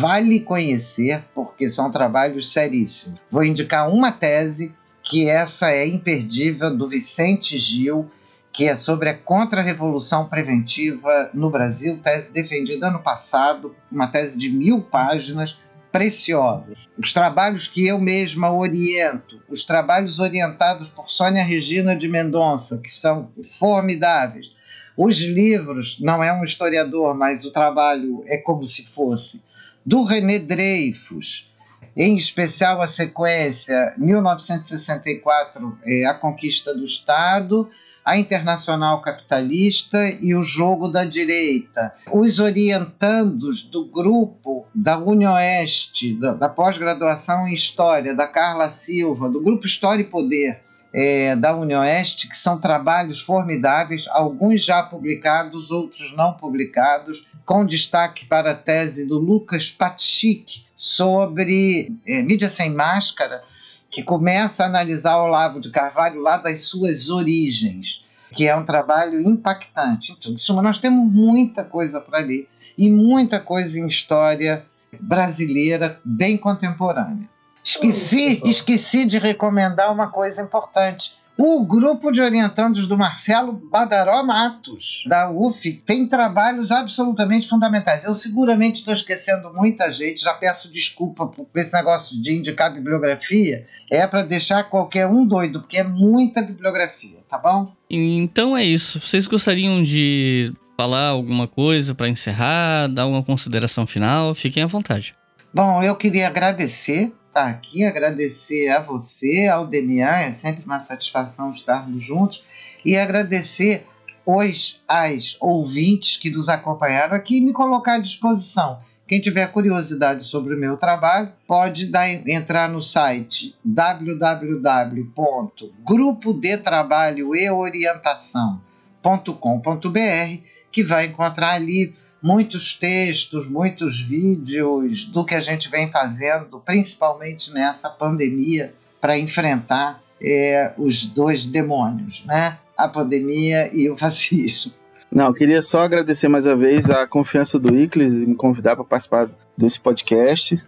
Vale conhecer, porque são trabalhos seríssimos. Vou indicar uma tese, que essa é imperdível, do Vicente Gil, que é sobre a contra-revolução preventiva no Brasil, tese defendida ano passado, uma tese de mil páginas, preciosa. Os trabalhos que eu mesma oriento, os trabalhos orientados por Sônia Regina de Mendonça, que são formidáveis. Os livros, não é um historiador, mas o trabalho é como se fosse, do René Dreyfus, em especial a sequência 1964, é, A Conquista do Estado, a Internacional Capitalista e o Jogo da Direita. Os orientandos do grupo da Unioeste, da, da pós-graduação em História, da Carla Silva, do grupo História e Poder, é, da Unioeste, que são trabalhos formidáveis, alguns já publicados, outros não publicados, com destaque para a tese do Lucas Patrick sobre é, mídia sem máscara, que começa a analisar o Olavo de Carvalho lá das suas origens, que é um trabalho impactante. Então, nós temos muita coisa para ler e muita coisa em história brasileira bem contemporânea. Esqueci, esqueci de recomendar uma coisa importante o grupo de orientandos do Marcelo Badaró Matos, da UF, tem trabalhos absolutamente fundamentais. Eu seguramente estou esquecendo muita gente, já peço desculpa por esse negócio de indicar bibliografia. É para deixar qualquer um doido, porque é muita bibliografia, tá bom? Então é isso. Vocês gostariam de falar alguma coisa para encerrar, dar uma consideração final? Fiquem à vontade. Bom, eu queria agradecer estar aqui, agradecer a você, ao Demian, é sempre uma satisfação estarmos juntos, e agradecer os as ouvintes que nos acompanharam aqui e me colocar à disposição. Quem tiver curiosidade sobre o meu trabalho, pode dar, entrar no site www.grupodetrabalhoeorientação.com.br que vai encontrar ali muitos textos, muitos vídeos do que a gente vem fazendo, principalmente nessa pandemia, para enfrentar é, os dois demônios, né? A pandemia e o fascismo. Não, queria só agradecer mais uma vez a confiança do Iclis e me convidar para participar desse podcast.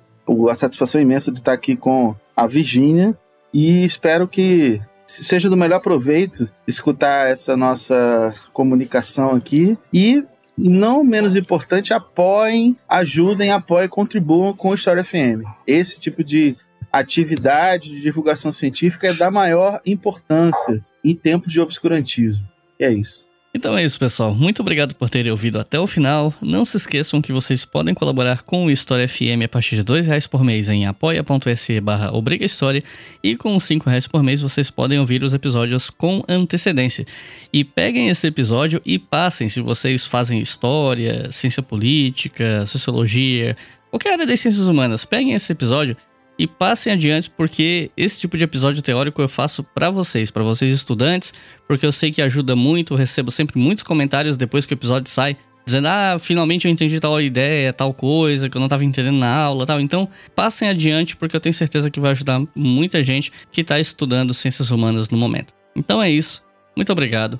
A satisfação imensa de estar aqui com a Virgínia e espero que seja do melhor proveito escutar essa nossa comunicação aqui e não menos importante, apoiem, ajudem, apoiem, contribuam com o História FM. Esse tipo de atividade de divulgação científica é da maior importância em tempos de obscurantismo. E é isso. Então é isso, pessoal. Muito obrigado por terem ouvido até o final. Não se esqueçam que vocês podem colaborar com o História FM a partir de R$ reais por mês em apoia.se barra História e com R$ reais por mês vocês podem ouvir os episódios com antecedência. E peguem esse episódio e passem se vocês fazem história, ciência política, sociologia, qualquer área das ciências humanas. Peguem esse episódio e passem adiante, porque esse tipo de episódio teórico eu faço para vocês, para vocês estudantes, porque eu sei que ajuda muito, recebo sempre muitos comentários depois que o episódio sai, dizendo: "Ah, finalmente eu entendi tal ideia, tal coisa que eu não estava entendendo na aula", tal. Então, passem adiante porque eu tenho certeza que vai ajudar muita gente que está estudando ciências humanas no momento. Então é isso. Muito obrigado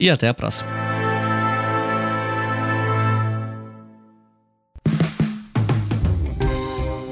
e até a próxima.